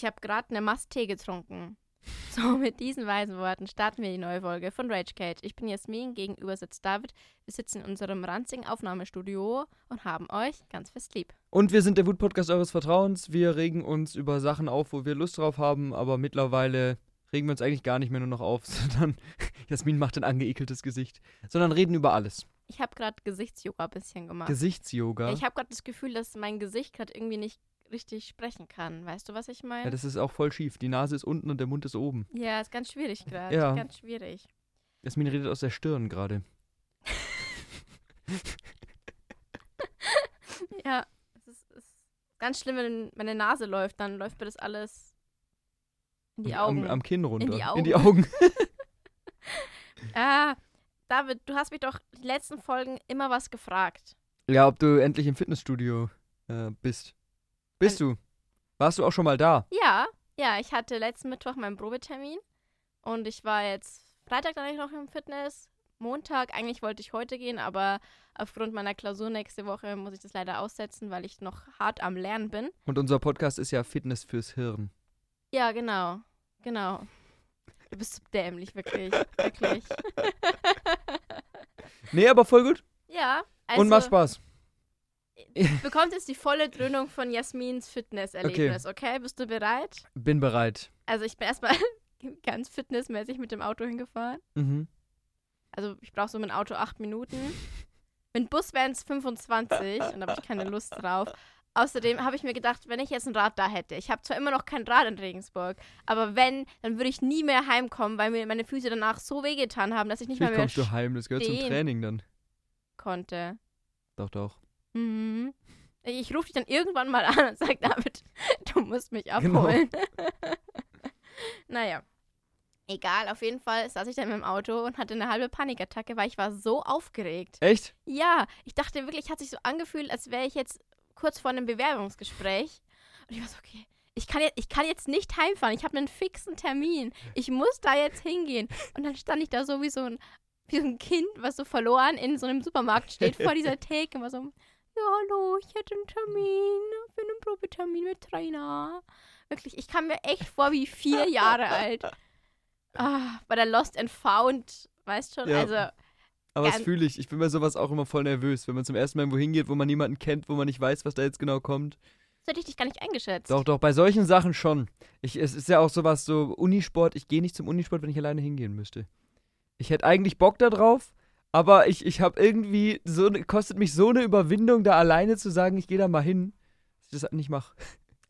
Ich habe gerade eine Mast Tee getrunken. So, mit diesen weisen Worten starten wir die neue Folge von Rage Cage. Ich bin Jasmin, gegenüber sitzt David. Wir sitzen in unserem ranzigen Aufnahmestudio und haben euch ganz fest lieb. Und wir sind der Wut-Podcast eures Vertrauens. Wir regen uns über Sachen auf, wo wir Lust drauf haben, aber mittlerweile regen wir uns eigentlich gar nicht mehr nur noch auf, sondern Jasmin macht ein angeekeltes Gesicht, sondern reden über alles. Ich habe gerade Gesichtsyoga ein bisschen gemacht. Gesichtsyoga. Ja, ich habe gerade das Gefühl, dass mein Gesicht gerade irgendwie nicht richtig sprechen kann. Weißt du, was ich meine? Ja, das ist auch voll schief. Die Nase ist unten und der Mund ist oben. Ja, ist ganz schwierig gerade. Ja. Ganz schwierig. Jasmin redet aus der Stirn gerade. Ja, es ist, ist ganz schlimm, wenn meine Nase läuft, dann läuft mir das alles in die Augen. Am, am Kinn runter. die In die Augen. Ah, David, du hast mich doch die letzten Folgen immer was gefragt. ja, ob du endlich im Fitnessstudio äh, bist. Bist du? Warst du auch schon mal da? Ja, ja, ich hatte letzten Mittwoch meinen Probetermin und ich war jetzt Freitag dann noch im Fitness. Montag, eigentlich wollte ich heute gehen, aber aufgrund meiner Klausur nächste Woche muss ich das leider aussetzen, weil ich noch hart am Lernen bin. Und unser Podcast ist ja Fitness fürs Hirn. Ja, genau. Genau. Du bist so dämlich, wirklich. Wirklich. Nee, aber voll gut. ja, also Und macht Spaß. Bekommt jetzt die volle Dröhnung von Jasmins Fitnesserlebnis, okay. Bist du bereit? Bin bereit. Also ich bin erstmal ganz fitnessmäßig mit dem Auto hingefahren. Mhm. Also ich brauche so mit dem Auto acht Minuten. Mit Bus wären es 25 und da habe ich keine Lust drauf. Außerdem habe ich mir gedacht, wenn ich jetzt ein Rad da hätte, ich habe zwar immer noch kein Rad in Regensburg, aber wenn, dann würde ich nie mehr heimkommen, weil mir meine Füße danach so wehgetan haben, dass ich nicht Wie mal mehr kommst du heim? Das gehört zum. Training dann. konnte. Doch, doch. Mhm. Ich rufe dich dann irgendwann mal an und sage, David, du musst mich Genau. abholen. naja. Egal, auf jeden Fall saß ich dann mit dem Auto und hatte eine halbe Panikattacke, weil ich war so aufgeregt. Echt? Ja, ich dachte wirklich, hat sich so angefühlt, als wäre ich jetzt kurz vor einem Bewerbungsgespräch. Und ich war so, okay, ich kann jetzt, ich kann jetzt nicht heimfahren. Ich habe einen fixen Termin. Ich muss da jetzt hingehen. Und dann stand ich da so wie so ein, wie so ein Kind, was so verloren in so einem Supermarkt steht, vor dieser Theke. Und war so, ja, hallo, ich hätte einen Termin für einen Probetermin mit Trainer. Wirklich, ich kam mir echt vor wie vier Jahre alt. Ah, bei der Lost and Found, weißt schon? Ja. Also, Aber das fühle ich. Ich bin bei sowas auch immer voll nervös, wenn man zum ersten Mal irgendwo hingeht, wo man niemanden kennt, wo man nicht weiß, was da jetzt genau kommt. das hätte ich dich gar nicht eingeschätzt. Doch, doch, bei solchen Sachen schon. Ich, es ist ja auch sowas, so Unisport. Ich gehe nicht zum Unisport, wenn ich alleine hingehen müsste. Ich hätte eigentlich Bock da drauf, aber ich, ich habe irgendwie, so, ne- kostet mich so eine Überwindung, da alleine zu sagen, ich gehe da mal hin, dass ich das nicht mache.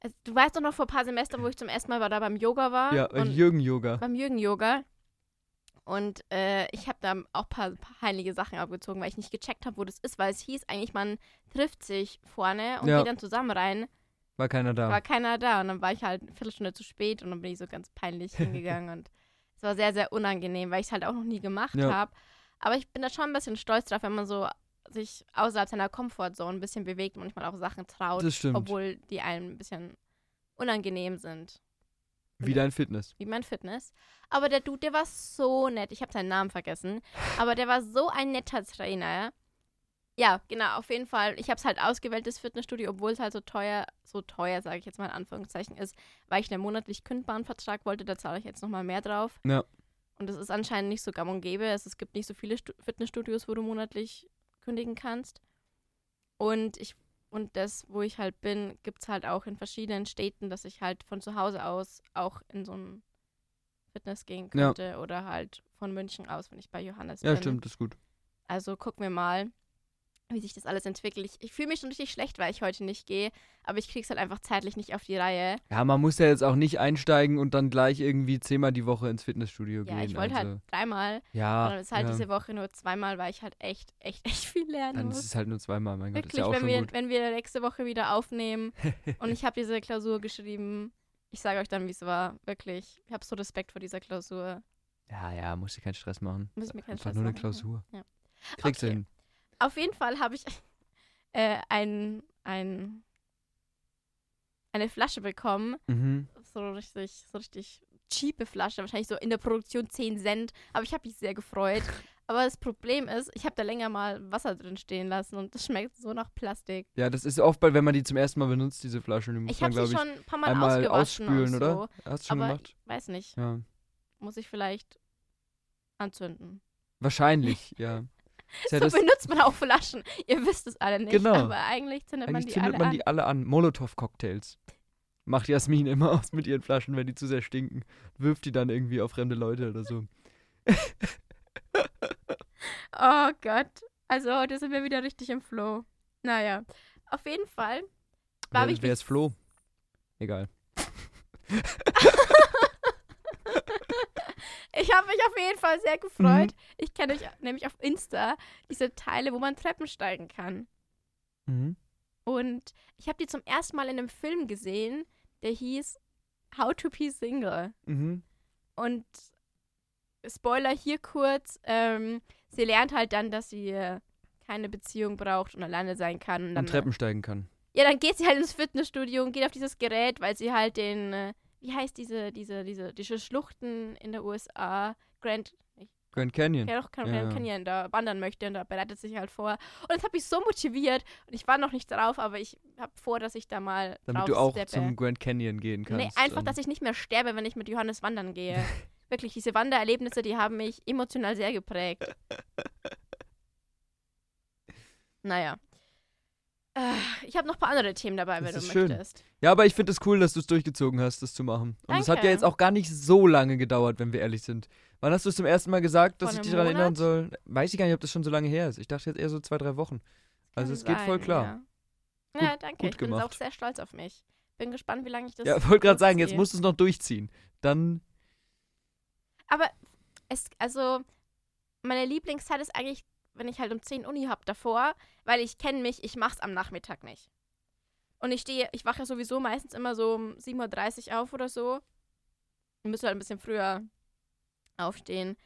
Also, du weißt doch noch vor ein paar Semestern, wo ich zum ersten Mal war, da beim Yoga war. Ja, und Jürgen-Yoga. beim Jürgen-Yoga. Und äh, ich habe da auch ein paar, paar heilige Sachen abgezogen, weil ich nicht gecheckt habe, wo das ist, weil es hieß eigentlich, man trifft sich vorne und Ja. geht dann zusammen rein. War keiner da. War keiner da und dann war ich halt eine Viertelstunde zu spät und dann bin ich so ganz peinlich hingegangen und es war sehr, sehr unangenehm, weil ich es halt auch noch nie gemacht Ja. habe. Aber ich bin da schon ein bisschen stolz drauf, wenn man so sich außerhalb seiner Comfortzone ein bisschen bewegt und manchmal auch Sachen traut, Das stimmt. obwohl die einem ein bisschen unangenehm sind. Wie dein Fitness. wie mein Fitness. Aber der Dude, der war so nett. Ich habe seinen Namen vergessen. Aber der war so ein netter Trainer. Ja, genau, auf jeden Fall. Ich habe es halt ausgewählt, das Fitnessstudio, obwohl es halt so teuer, so teuer, sage ich jetzt mal in Anführungszeichen, ist, weil ich einen monatlich kündbaren Vertrag wollte. Da zahle ich jetzt nochmal mehr drauf. Ja. Und das ist anscheinend nicht so gang und gäbe. Es, es gibt nicht so viele Stu Fitnessstudios, wo du monatlich kündigen kannst. Und ich und das, wo ich halt bin, gibt es halt auch in verschiedenen Städten, dass ich halt von zu Hause aus auch in so ein Fitness gehen Ja. könnte oder halt von München aus, wenn ich bei Johannes Ja, bin. stimmt, das ist gut. Also gucken wir mal, wie sich das alles entwickelt. Ich, ich fühle mich schon richtig schlecht, weil ich heute nicht gehe, aber ich krieg's halt einfach zeitlich nicht auf die Reihe. Ja, man muss ja jetzt auch nicht einsteigen und dann gleich irgendwie zehnmal die Woche ins Fitnessstudio Ja, gehen. ich wollte also, halt dreimal, Ja, und dann ist halt ja. diese Woche nur zweimal, weil ich halt echt, echt, echt viel lernen dann muss. ist es halt nur zweimal, mein Gott, ist Wirklich, ja wenn, wir, gut. wenn wir nächste Woche wieder aufnehmen und ich habe diese Klausur geschrieben, ich sage euch dann, wie es war. Wirklich. Ich habe so Respekt vor dieser Klausur. Ja, ja, musst dir keinen Stress machen. Muss ich mir keinen Einfach Stress nur eine machen. Klausur. Ja. Kriegst du Okay. hin. Auf jeden Fall habe ich äh, ein, ein, eine Flasche bekommen. Mhm. So richtig, so richtig cheape Flasche. Wahrscheinlich so in der Produktion 10 Cent. Aber ich habe mich sehr gefreut. Aber das Problem ist, ich habe da länger mal Wasser drin stehen lassen und das schmeckt so nach Plastik. Ja, das ist oft, wenn man die zum ersten Mal benutzt, diese Flaschen, die muss Ich habe sie schon ein paar Mal einmal ausspülen, oder? so. Hast du schon Aber gemacht? weiß nicht, Ja. muss ich vielleicht anzünden. Wahrscheinlich, ja. So das, benutzt man auch Flaschen. Ihr wisst es alle nicht, Genau. aber eigentlich zündet man eigentlich die zündet alle man an. die alle an. Molotow-Cocktails. Macht Jasmin immer aus mit ihren Flaschen, wenn die zu sehr stinken. Wirft die dann irgendwie auf fremde Leute oder so. Oh Gott. Also heute sind wir wieder richtig im Flow. Naja, auf jeden Fall war Wer, ich wer ist Flo? Egal. Ich habe mich auf jeden Fall sehr gefreut. Ich kenne euch nämlich auf Insta diese Teile, wo man Treppen steigen kann. Mhm. Und ich habe die zum ersten Mal in einem Film gesehen, der hieß How to Be Single. Mhm. Und Spoiler hier kurz, ähm, sie lernt halt dann, dass sie äh, keine Beziehung braucht und alleine sein kann. Und dann, Und Treppen steigen kann. Ja, dann geht sie halt ins Fitnessstudio und geht auf dieses Gerät, weil sie halt den, äh, wie heißt diese, diese, diese, diese Schluchten in der USA, Grand, Grand Canyon. ja doch, Grand Ja. Canyon, da wandern möchte und da bereitet sich halt vor. Und das hat mich so motiviert und ich war noch nicht drauf, aber ich habe vor, dass ich da mal Damit du auch steppe. zum Grand Canyon gehen kannst. Nee, einfach, dass ich nicht mehr sterbe, wenn ich mit Johannes wandern gehe. Wirklich, diese Wandererlebnisse, die haben mich emotional sehr geprägt. Naja. Äh, Ich habe noch ein paar andere Themen dabei, Das wenn du ist schön. möchtest. Ja, aber ich finde es cool, dass du es durchgezogen hast, das zu machen. Und es hat ja jetzt auch gar nicht so lange gedauert, wenn wir ehrlich sind. Wann hast du es zum ersten Mal gesagt, dass Vor ich dich daran erinnern soll? Weiß ich gar nicht, ob das schon so lange her ist. Ich dachte jetzt eher so zwei, drei Wochen. Also es geht voll sein, klar. Ja, ja danke. gut ich bin auch sehr stolz auf mich. Bin gespannt, wie lange ich das. Ja, wollte gerade sagen, jetzt musst du es noch durchziehen. Dann, Aber es, also, meine Lieblingszeit ist eigentlich, wenn ich halt um 10 Uni hab davor, weil ich kenne mich, ich mach's am Nachmittag nicht. Und ich stehe, ich wache ja sowieso meistens immer so um 7.30 Uhr auf oder so. Ich müsste halt ein bisschen früher aufstehen.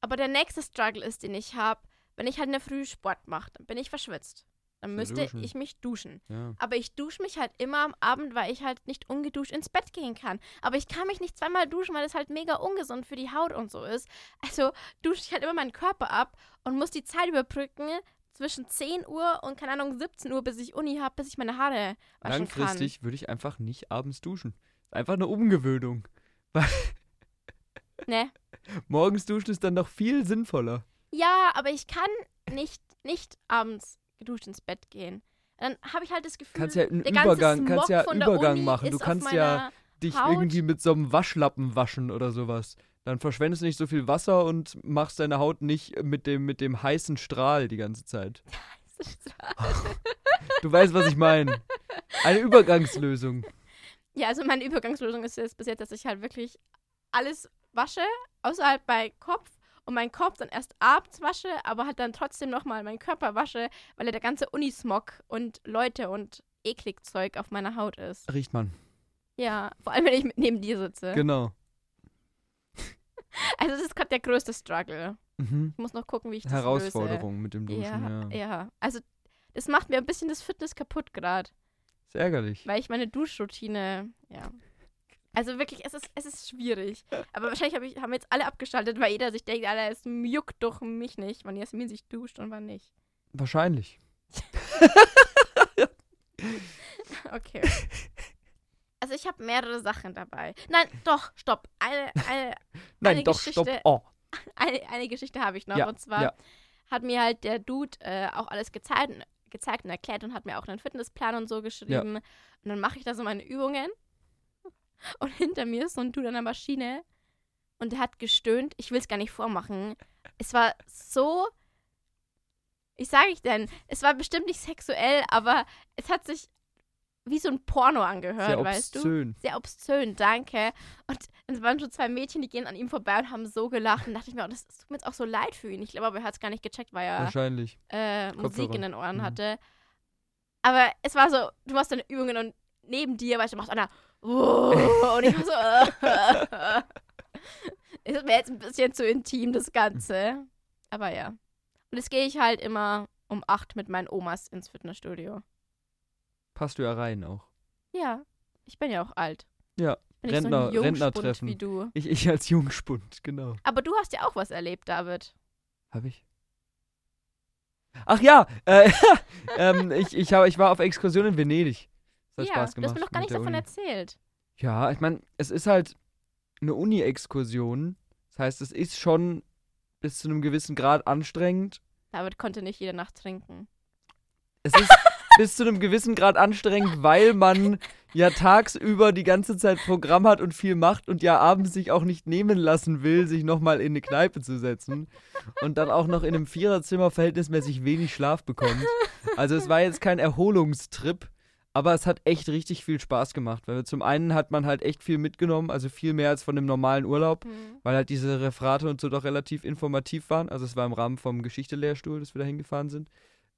Aber der nächste Struggle ist, den ich habe, wenn ich halt in der Früh Sport mache, dann bin ich verschwitzt. Dann müsste duschen. ich mich duschen. ja. Aber ich dusche mich halt immer am Abend, weil ich halt nicht ungeduscht ins Bett gehen kann. Aber ich kann mich nicht zweimal duschen, weil das halt mega ungesund für die Haut und so ist. Also dusche ich halt immer meinen Körper ab und muss die Zeit überbrücken zwischen 10 Uhr und, keine Ahnung, 17 Uhr, bis ich Uni habe, bis ich meine Haare waschen Langfristig würde ich einfach nicht abends duschen. Einfach eine Umgewöhnung. kann. Ne? Morgens duschen ist dann noch viel sinnvoller. Ja, aber ich kann nicht, nicht abends geduscht ins Bett gehen. Dann habe ich halt das Gefühl, Kannst ja einen der ganze Übergang, kannst Smog ja von Übergang machen. Du kannst ja dich Haut. irgendwie mit so einem Waschlappen waschen oder sowas. Dann verschwendest du nicht so viel Wasser und machst deine Haut nicht mit dem, mit dem heißen Strahl die ganze Zeit. Du weißt, was ich meine. Eine Übergangslösung. Ja, also meine Übergangslösung ist jetzt bis jetzt, dass ich halt wirklich alles wasche, außer halt bei Kopf und meinen Kopf dann erst abends wasche, aber halt dann trotzdem nochmal meinen Körper wasche, weil ja der ganze Unismog und Leute und eklig Zeug auf meiner Haut ist. Riecht man. Ja, vor allem wenn ich neben dir sitze. Genau. Also das ist gerade der größte Struggle. Mhm. Ich muss noch gucken, wie ich das Herausforderung mit dem löse. Duschen, Ja, ja. ja. Also das macht mir ein bisschen das Fitness kaputt gerade. Ist ärgerlich. Weil ich meine Duschroutine, ja. Also wirklich, es ist, es ist schwierig. Aber wahrscheinlich hab ich, haben jetzt alle abgeschaltet, weil jeder sich denkt, Alter, es juckt doch mich nicht, wann Jasmin sich duscht und wann nicht. Wahrscheinlich. Okay. Also ich habe mehrere Sachen dabei. Nein, doch, stopp. Eine, eine, Nein, Eine doch, Geschichte- stopp. Oh. eine, eine Geschichte habe ich noch. Ja, und zwar ja. hat mir halt der Dude äh, auch alles gezeigt, gezeigt und erklärt und hat mir auch einen Fitnessplan und so geschrieben. Und dann mache ich da so meine Übungen. Und hinter mir ist so ein Dude an der Maschine. Und der hat gestöhnt. Ich will es gar nicht vormachen. Es war so. Wie sage ich denn? Es war bestimmt nicht sexuell, aber es hat sich wie so ein Porno angehört, Sehr weißt du? obszön. sehr obszön, danke. Und es waren schon zwei Mädchen, die gehen an ihm vorbei und haben so gelacht. Und dachte ich mir, oh, das tut mir jetzt auch so leid für ihn. Ich glaube aber, er hat es gar nicht gecheckt, weil er Wahrscheinlich. äh, Musik in den Ohren Mhm. hatte. Aber es war so, du machst deine Übungen und neben dir, weißt du, macht einer oh, und ich war so äh, ist mir jetzt ein bisschen zu intim, das Ganze. Aber ja. Und jetzt gehe ich halt immer um acht mit meinen Omas ins Fitnessstudio. Passt du ja rein auch. Ja, ich bin ja auch alt. Ja, Ich bin so Rentner- ein Jungspund Rentnertreffen. wie du. Ich, ich als Jungspund, genau. Aber du hast ja auch was erlebt, David. Hab ich? Ach ja, äh, ähm, ich, ich, hab, ich war auf Exkursion in Venedig. Das hat ja, Spaß du gemacht. hast mir noch gar der davon Uni. erzählt. Ja, ich meine, es ist halt eine Uni-Exkursion. Das heißt, es ist schon bis zu einem gewissen Grad anstrengend. David konnte nicht jede Nacht trinken. Es ist bis zu einem gewissen Grad anstrengend, weil man ja tagsüber die ganze Zeit Programm hat und viel macht und ja abends sich auch nicht nehmen lassen will, sich nochmal in eine Kneipe zu setzen und dann auch noch in einem Viererzimmer verhältnismäßig wenig Schlaf bekommt. Also es war jetzt kein Erholungstrip, aber es hat echt richtig viel Spaß gemacht, weil zum einen hat man halt echt viel mitgenommen, also viel mehr als von einem normalen Urlaub, Hm. weil halt diese Referate und so doch relativ informativ waren. Also es war im Rahmen vom Geschichte-Lehrstuhl, dass wir da hingefahren sind.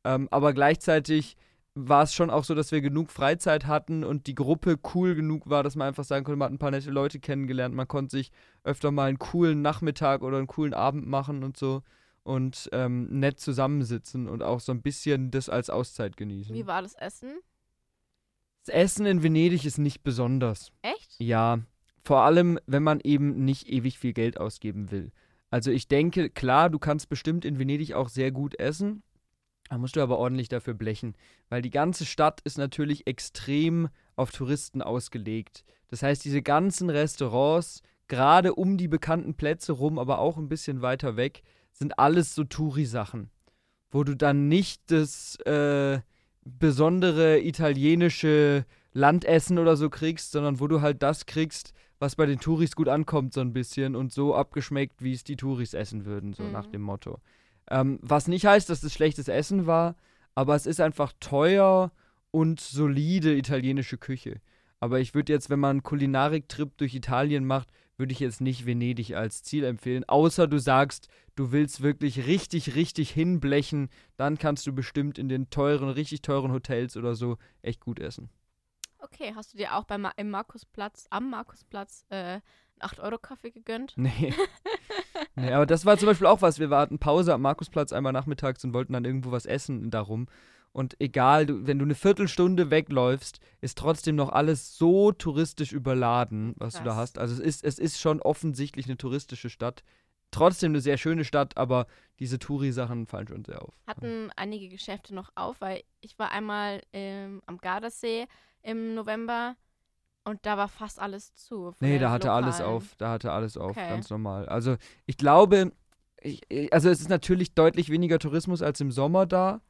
Ähm, aber gleichzeitig war es schon auch so, dass wir genug Freizeit hatten und die Gruppe cool genug war, dass man einfach sagen konnte, man hat ein paar nette Leute kennengelernt, man konnte sich öfter mal einen coolen Nachmittag oder einen coolen Abend machen und so und ähm, nett zusammensitzen und auch so ein bisschen das als Auszeit genießen. Wie war das Essen? Das Essen in Venedig ist nicht besonders. Echt? Ja, vor allem, wenn man eben nicht ewig viel Geld ausgeben will. Also ich denke, klar, du kannst bestimmt in Venedig auch sehr gut essen. Da musst du aber ordentlich dafür blechen, weil die ganze Stadt ist natürlich extrem auf Touristen ausgelegt. Das heißt, diese ganzen Restaurants, gerade um die bekannten Plätze rum, aber auch ein bisschen weiter weg, sind alles so Touri-Sachen, wo du dann nicht das äh, besondere italienische Landessen oder so kriegst, sondern wo du halt das kriegst, was bei den Touris gut ankommt, so ein bisschen und so abgeschmeckt, wie es die Touris essen würden, so Mhm. nach dem Motto. Ähm, was nicht heißt, dass es schlechtes Essen war, aber es ist einfach teuer und solide italienische Küche. Aber ich würde jetzt, wenn man einen Kulinariktrip durch Italien macht, würde ich jetzt nicht Venedig als Ziel empfehlen. Außer du sagst, du willst wirklich richtig, richtig hinblechen, dann kannst du bestimmt in den teuren, richtig teuren Hotels oder so echt gut essen. Okay, hast du dir auch beim im Markusplatz, am Markusplatz, äh, einen 8-Euro-Kaffee gegönnt? Nee. nee, aber das war zum Beispiel auch was. Wir hatten Pause am Markusplatz einmal nachmittags und wollten dann irgendwo was essen darum. Und egal, du, wenn du eine Viertelstunde wegläufst, ist trotzdem noch alles so touristisch überladen, was du da Krass. hast. Also es ist, es ist schon offensichtlich eine touristische Stadt. Trotzdem eine sehr schöne Stadt, aber diese Touri-Sachen fallen schon sehr auf. Hatten einige Geschäfte noch auf, weil ich war einmal ähm, am Gardasee im November und da war fast alles zu. Nee, da hatte alles Lokalen. auf. Da hatte alles auf, Okay. ganz normal. Also ich glaube, ich- also es ist natürlich deutlich weniger Tourismus als im Sommer da.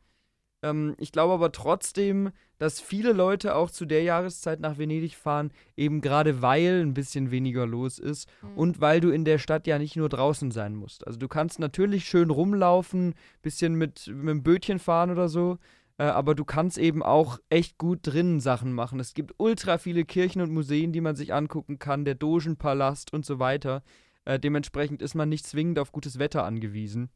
Ähm, ich glaube aber trotzdem, dass viele Leute auch zu der Jahreszeit nach Venedig fahren, eben gerade weil ein bisschen weniger los ist Mhm. und weil du in der Stadt ja nicht nur draußen sein musst. Also du kannst natürlich schön rumlaufen, bisschen mit, mit dem Bötchen fahren oder so, äh, aber du kannst eben auch echt gut drinnen Sachen machen. Es gibt ultra viele Kirchen und Museen, die man sich angucken kann, der Dogenpalast und so weiter. Äh, dementsprechend ist man nicht zwingend auf gutes Wetter angewiesen.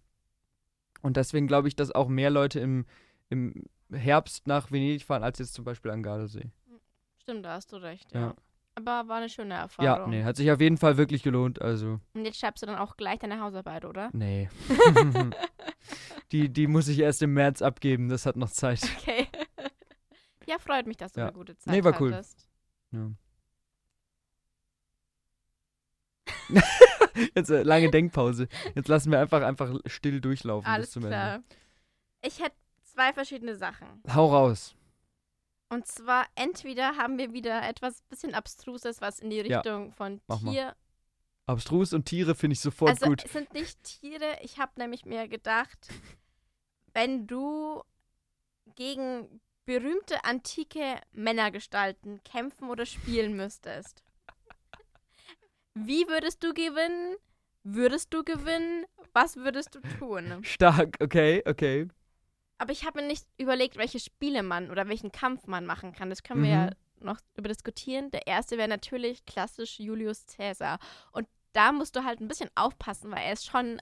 Und deswegen glaube ich, dass auch mehr Leute im, im Herbst nach Venedig fahren, als jetzt zum Beispiel an Gardasee. Stimmt, da hast du recht, ja. Ja. Aber war eine schöne Ja, Erfahrung. nee, hat sich auf jeden Fall wirklich gelohnt, also. Und jetzt schreibst du dann auch gleich deine Hausarbeit, oder? Nee. die, die muss ich erst im März abgeben, das hat noch Zeit. Okay. ja, freut mich, dass du Ja. eine gute Zeit Nee, war cool. hattest. Ja. Jetzt äh, lange Denkpause. Jetzt lassen wir einfach einfach still durchlaufen bis Alles zum klar. Ende. Ich hätte zwei verschiedene Sachen. Hau raus. Und zwar entweder haben wir wieder etwas bisschen Abstruses, was in die Ja, Richtung von mach mal. Tier. Abstrus und Tiere finde ich sofort also gut. es sind nicht Tiere. Ich habe nämlich mir gedacht, wenn du gegen berühmte antike Männergestalten kämpfen oder spielen müsstest, wie würdest du gewinnen? Würdest du gewinnen? Was würdest du tun? Stark, okay, okay. Aber ich habe mir nicht überlegt, welche Spiele man oder welchen Kampf man machen kann. Das können wir Mhm. ja noch über diskutieren. Der erste wäre natürlich klassisch Julius Caesar. Und da musst du halt ein bisschen aufpassen, weil er ist schon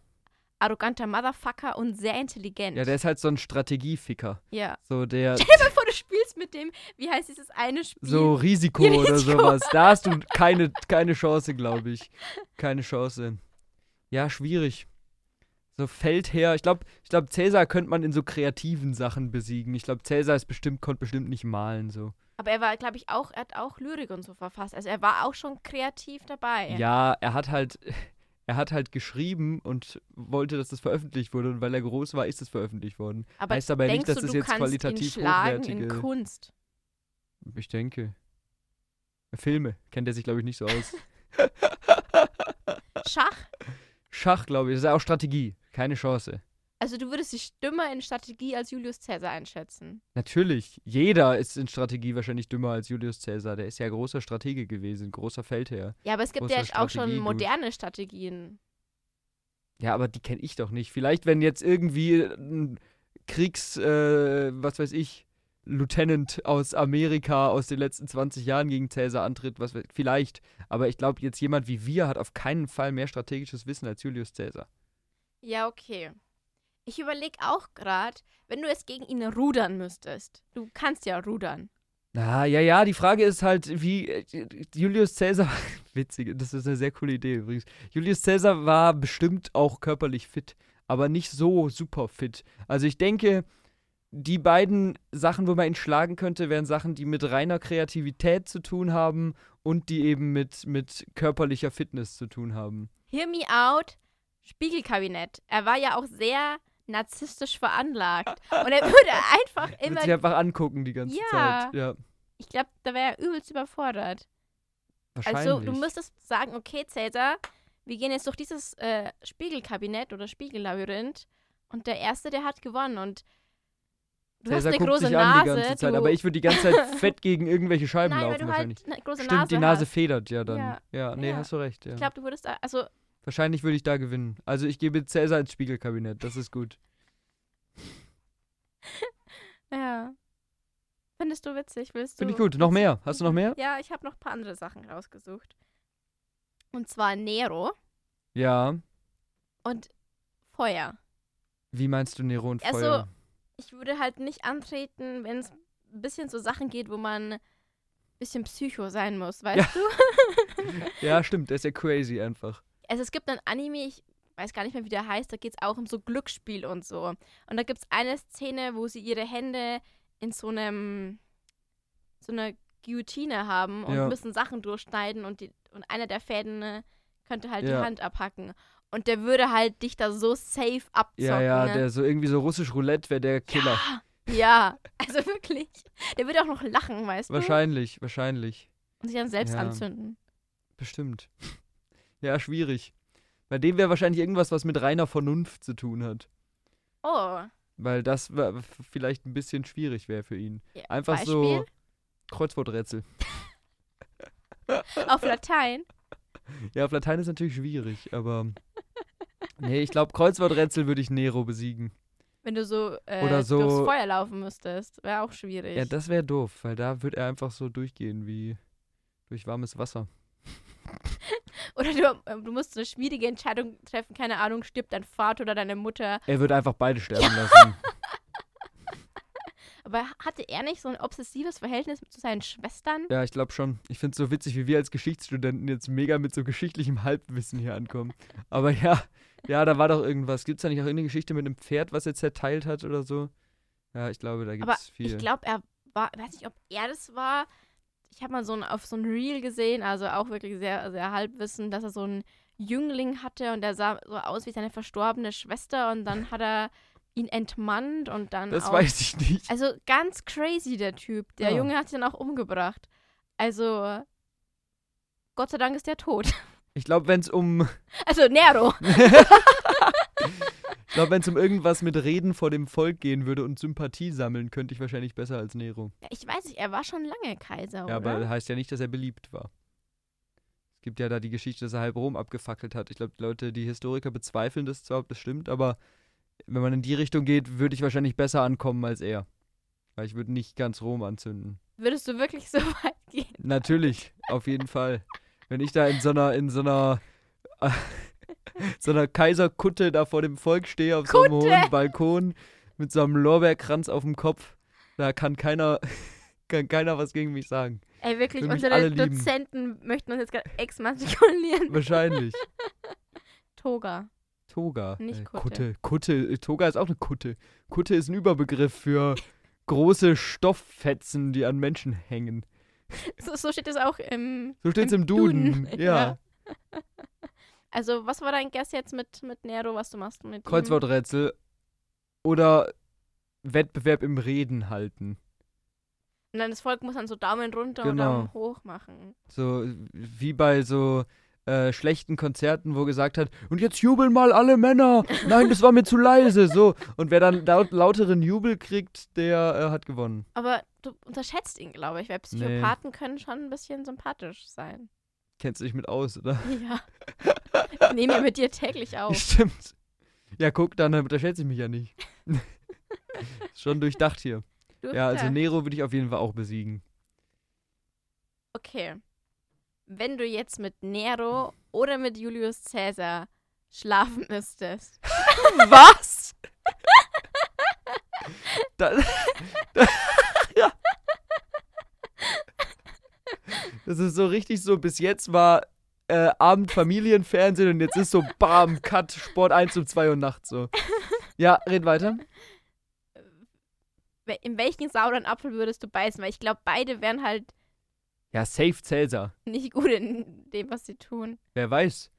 arroganter Motherfucker und sehr intelligent. Ja, der ist halt so ein Strategieficker. ja. So der Stell dir mal vor, du spielst mit dem, wie heißt dieses eine Spiel? so Risiko Ja, oder Risiko. sowas. Da hast du keine, keine Chance, glaube ich. Keine Chance. Ja, schwierig. So Feldherr. Ich glaube, ich glaub, Cäsar könnte man in so kreativen Sachen besiegen. Ich glaube, Cäsar ist bestimmt, konnte bestimmt nicht malen. So. Aber er war, glaube ich, auch, er hat auch Lyrik und so verfasst. Also er war auch schon kreativ dabei. Ja, er hat halt. er hat halt geschrieben und wollte, dass das veröffentlicht wurde. Und weil er groß war, ist es veröffentlicht worden. Aber heißt aber nicht, dass du, das jetzt qualitativ ihn schlagen in hochwertige. Kunst? Ich denke. Filme kennt er sich, glaube ich, nicht so aus. Schach? Schach, glaube ich, das ist ja auch Strategie. Keine Chance. Also du würdest dich dümmer in Strategie als Julius Caesar einschätzen. Natürlich. Jeder ist in Strategie wahrscheinlich dümmer als Julius Caesar. Der ist ja großer Stratege gewesen, großer Feldherr. Ja, aber es gibt Großer ja jetzt auch schon moderne Strategien. Ja, aber die kenne ich doch nicht. Vielleicht, wenn jetzt irgendwie ein Kriegs, äh, was weiß ich, Lieutenant aus Amerika aus den letzten 20 Jahren gegen Cäsar antritt, was vielleicht. Aber ich glaube, jetzt jemand wie wir hat auf keinen Fall mehr strategisches Wissen als Julius Caesar. Ja, okay. Ich überlege auch gerade, wenn du es gegen ihn rudern müsstest. Du kannst ja rudern. Na, ja, ja, die Frage ist halt, wie äh, Julius Caesar, witzig, das ist eine sehr coole Idee übrigens. Julius Caesar war bestimmt auch körperlich fit, aber nicht so super fit. Also ich denke, die beiden Sachen, wo man ihn schlagen könnte, wären Sachen, die mit reiner Kreativität zu tun haben und die eben mit, mit körperlicher Fitness zu tun haben. Hear me out. Spiegelkabinett. Er war ja auch sehr narzisstisch veranlagt. Und er würde einfach immer. sich einfach angucken die ganze Ja. Zeit. Ja, Ich glaube, da wäre er übelst überfordert. wahrscheinlich. Also, du müsstest sagen: Okay, Cäsar, wir gehen jetzt durch dieses äh, Spiegelkabinett oder Spiegellabyrinth. Und der Erste, der hat gewonnen. Und du Caesar hast eine guckt große sich Nase. an die ganze Zeit, aber ich würde die ganze Zeit fett gegen irgendwelche Scheiben Nein, weil laufen du wahrscheinlich. halt eine große Stimmt, Nase die Nase hast. federt ja dann. Ja. Ja, nee, Ja. hast du recht. Ja. Ich glaube, du würdest da, also Wahrscheinlich würde ich da gewinnen. Also ich gebe Cäsar ins Spiegelkabinett, das ist gut. ja. Findest du witzig? Willst du? Finde ich gut. Noch mehr? Hast du noch mehr? Ja, ich habe noch ein paar andere Sachen rausgesucht. Und zwar Nero Ja. und Feuer. Wie meinst du Nero und Also, Feuer? Ich würde halt nicht antreten, wenn es ein bisschen so Sachen geht, wo man ein bisschen Psycho sein muss, weißt du? Ja, stimmt, der ist ja crazy einfach. Also es gibt einen Anime, ich weiß gar nicht mehr, wie der heißt, da geht es auch um so Glücksspiel und so. Und da gibt es eine Szene, wo sie ihre Hände in so einem, so einer Guillotine haben und Ja. müssen Sachen durchschneiden und, die, und einer der Fäden äh, könnte halt Ja. die Hand abhacken. Und der würde halt dich da so safe abzocken. Ja, ja, ne? der so irgendwie so russisch Roulette wäre der Killer. Ja, ja, also wirklich. Der würde auch noch lachen, weißt du? Wahrscheinlich, wahrscheinlich. Und sich dann selbst anzünden. Bestimmt. Ja, schwierig. Bei dem wäre wahrscheinlich irgendwas, was mit reiner Vernunft zu tun hat. Oh, Weil das vielleicht ein bisschen schwierig wäre für ihn. ja, Einfach Beispiel? so Kreuzworträtsel. Auf Latein. Ja, auf Latein ist natürlich schwierig, aber. Nee, ich glaube, Kreuzworträtsel würde ich Nero besiegen. Wenn du so, äh, Oder so- durchs Feuer laufen müsstest. Wäre auch schwierig. Ja, das wäre doof, weil da wird er einfach so durchgehen wie durch warmes Wasser. Oder du, ähm, du musst eine schwierige Entscheidung treffen, keine Ahnung, stirbt dein Vater oder deine Mutter. Er würde einfach beide sterben lassen. Aber hatte er nicht so ein obsessives Verhältnis zu seinen Schwestern? ja, ich glaube schon. Ich finde es so witzig, wie wir als Geschichtsstudenten jetzt mega mit so geschichtlichem Halbwissen hier ankommen. Aber ja, ja, da war doch irgendwas. Gibt es da nicht auch irgendeine Geschichte mit einem Pferd, was er zerteilt hat oder so? Ja, ich glaube, da gibt es viel. ich glaube, er war, weiß nicht, ob er das war. Ich habe mal so ein, auf so ein Reel gesehen, also auch wirklich sehr, sehr Halbwissen, dass er so einen Jüngling hatte und der sah so aus wie seine verstorbene Schwester und dann hat er ihn entmannt und dann das auch weiß ich nicht. Also ganz crazy, der Typ. Der Ja. Junge hat sich dann auch umgebracht. Also, Gott sei Dank ist der tot. Ich glaube, wenn es um, Also, Nero. ich glaube, wenn es um irgendwas mit Reden vor dem Volk gehen würde und Sympathie sammeln, könnte ich wahrscheinlich besser als Nero. Ja, ich weiß nicht, er war schon lange Kaiser, Ja, oder? aber heißt ja nicht, dass er beliebt war. Es gibt ja da die Geschichte, dass er halb Rom abgefackelt hat. Ich glaube, die Leute, die Historiker bezweifeln das zwar, ob das stimmt, aber wenn man in die Richtung geht, würde ich wahrscheinlich besser ankommen als er. Weil ich würde nicht ganz Rom anzünden. Würdest du wirklich so weit gehen? Natürlich, auf jeden Fall. Wenn ich da in so einer, in so einer, so einer Kaiserkutte da vor dem Volk stehe, auf so einem Kutte! hohen Balkon, mit so einem Lorbeerkranz auf dem Kopf, da kann keiner, kann keiner was gegen mich sagen. Ey, wirklich, Will unsere lieben. Dozenten möchten uns jetzt gerade exmatrikulieren. Wahrscheinlich. Toga. Toga. Nicht äh, Kutte. Kutte. Kutte. äh, Toga ist auch eine Kutte. Kutte ist ein Überbegriff für große Stofffetzen, die an Menschen hängen. So, so steht es auch im. So steht es Im im Duden. Duden, Ja. Also, was war dein Guess jetzt mit, mit Nero, was du machst mit? Kreuzworträtsel oder Wettbewerb im Reden halten. Und dann das Volk muss dann so Daumen runter und Genau. Daumen hoch machen. So wie bei so äh, schlechten Konzerten, wo gesagt hat, und jetzt jubeln mal alle Männer. Nein, das war mir zu leise. So. Und wer dann laut, lauteren Jubel kriegt, der äh, hat gewonnen. Aber du unterschätzt ihn, glaube ich, weil Psychopathen können schon ein bisschen sympathisch sein. Kennst du dich mit aus, oder? Ja. Ich nehme ja mit dir täglich auf. Stimmt. Ja, guck, dann unterschätze ich mich ja nicht. Schon durchdacht hier. Du Ja, also. Nero würde ich auf jeden Fall auch besiegen. Okay. Wenn du jetzt mit Nero oder mit Julius Caesar schlafen müsstest. Was? da, da, ja. Das ist so richtig so, bis jetzt war äh, Abend Familienfernsehen und jetzt ist so bam, Cut, Sport 1 um 2 Uhr nachts so. Ja, red weiter. we- In welchen sauren Apfel würdest du beißen? Weil ich glaube, beide wären halt Ja, safe Cäsar. nicht gut in dem, was sie tun. Wer weiß.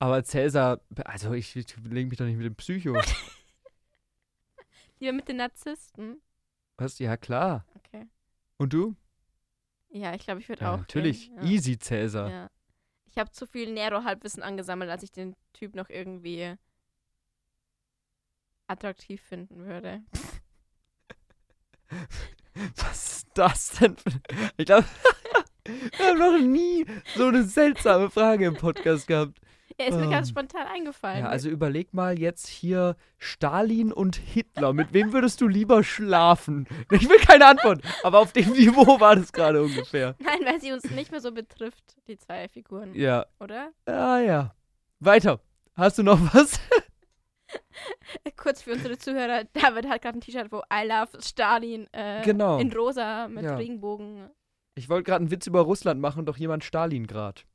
Aber Cäsar, also ich, ich lege mich doch nicht mit dem Psycho. Lieber mit den Narzissten. Was? Ja, klar. Okay. Und du? Ja, ich glaube, ich würde Ja, auch. natürlich. Ja. Easy Cäsar. Ja. Ich habe zu viel Nero-Halbwissen angesammelt, als ich den Typ noch irgendwie attraktiv finden würde. Was ist das denn? Für, ich glaube, wir haben noch nie so eine seltsame Frage im Podcast gehabt. Er ist mir ganz Ähm, spontan eingefallen. Ja, also überleg mal jetzt hier Stalin und Hitler. Mit wem würdest du lieber schlafen? Ich will keine Antwort, aber auf dem Niveau war das gerade ungefähr. Nein, weil sie uns nicht mehr so betrifft, die zwei Figuren, Ja, oder? ah ja. Weiter. Hast du noch was? Kurz für unsere Zuhörer, David hat gerade ein T-Shirt, wo I love Stalin äh, Genau. in rosa mit Ja. Regenbogen. Ich wollte gerade einen Witz über Russland machen, doch jemand Stalingrad.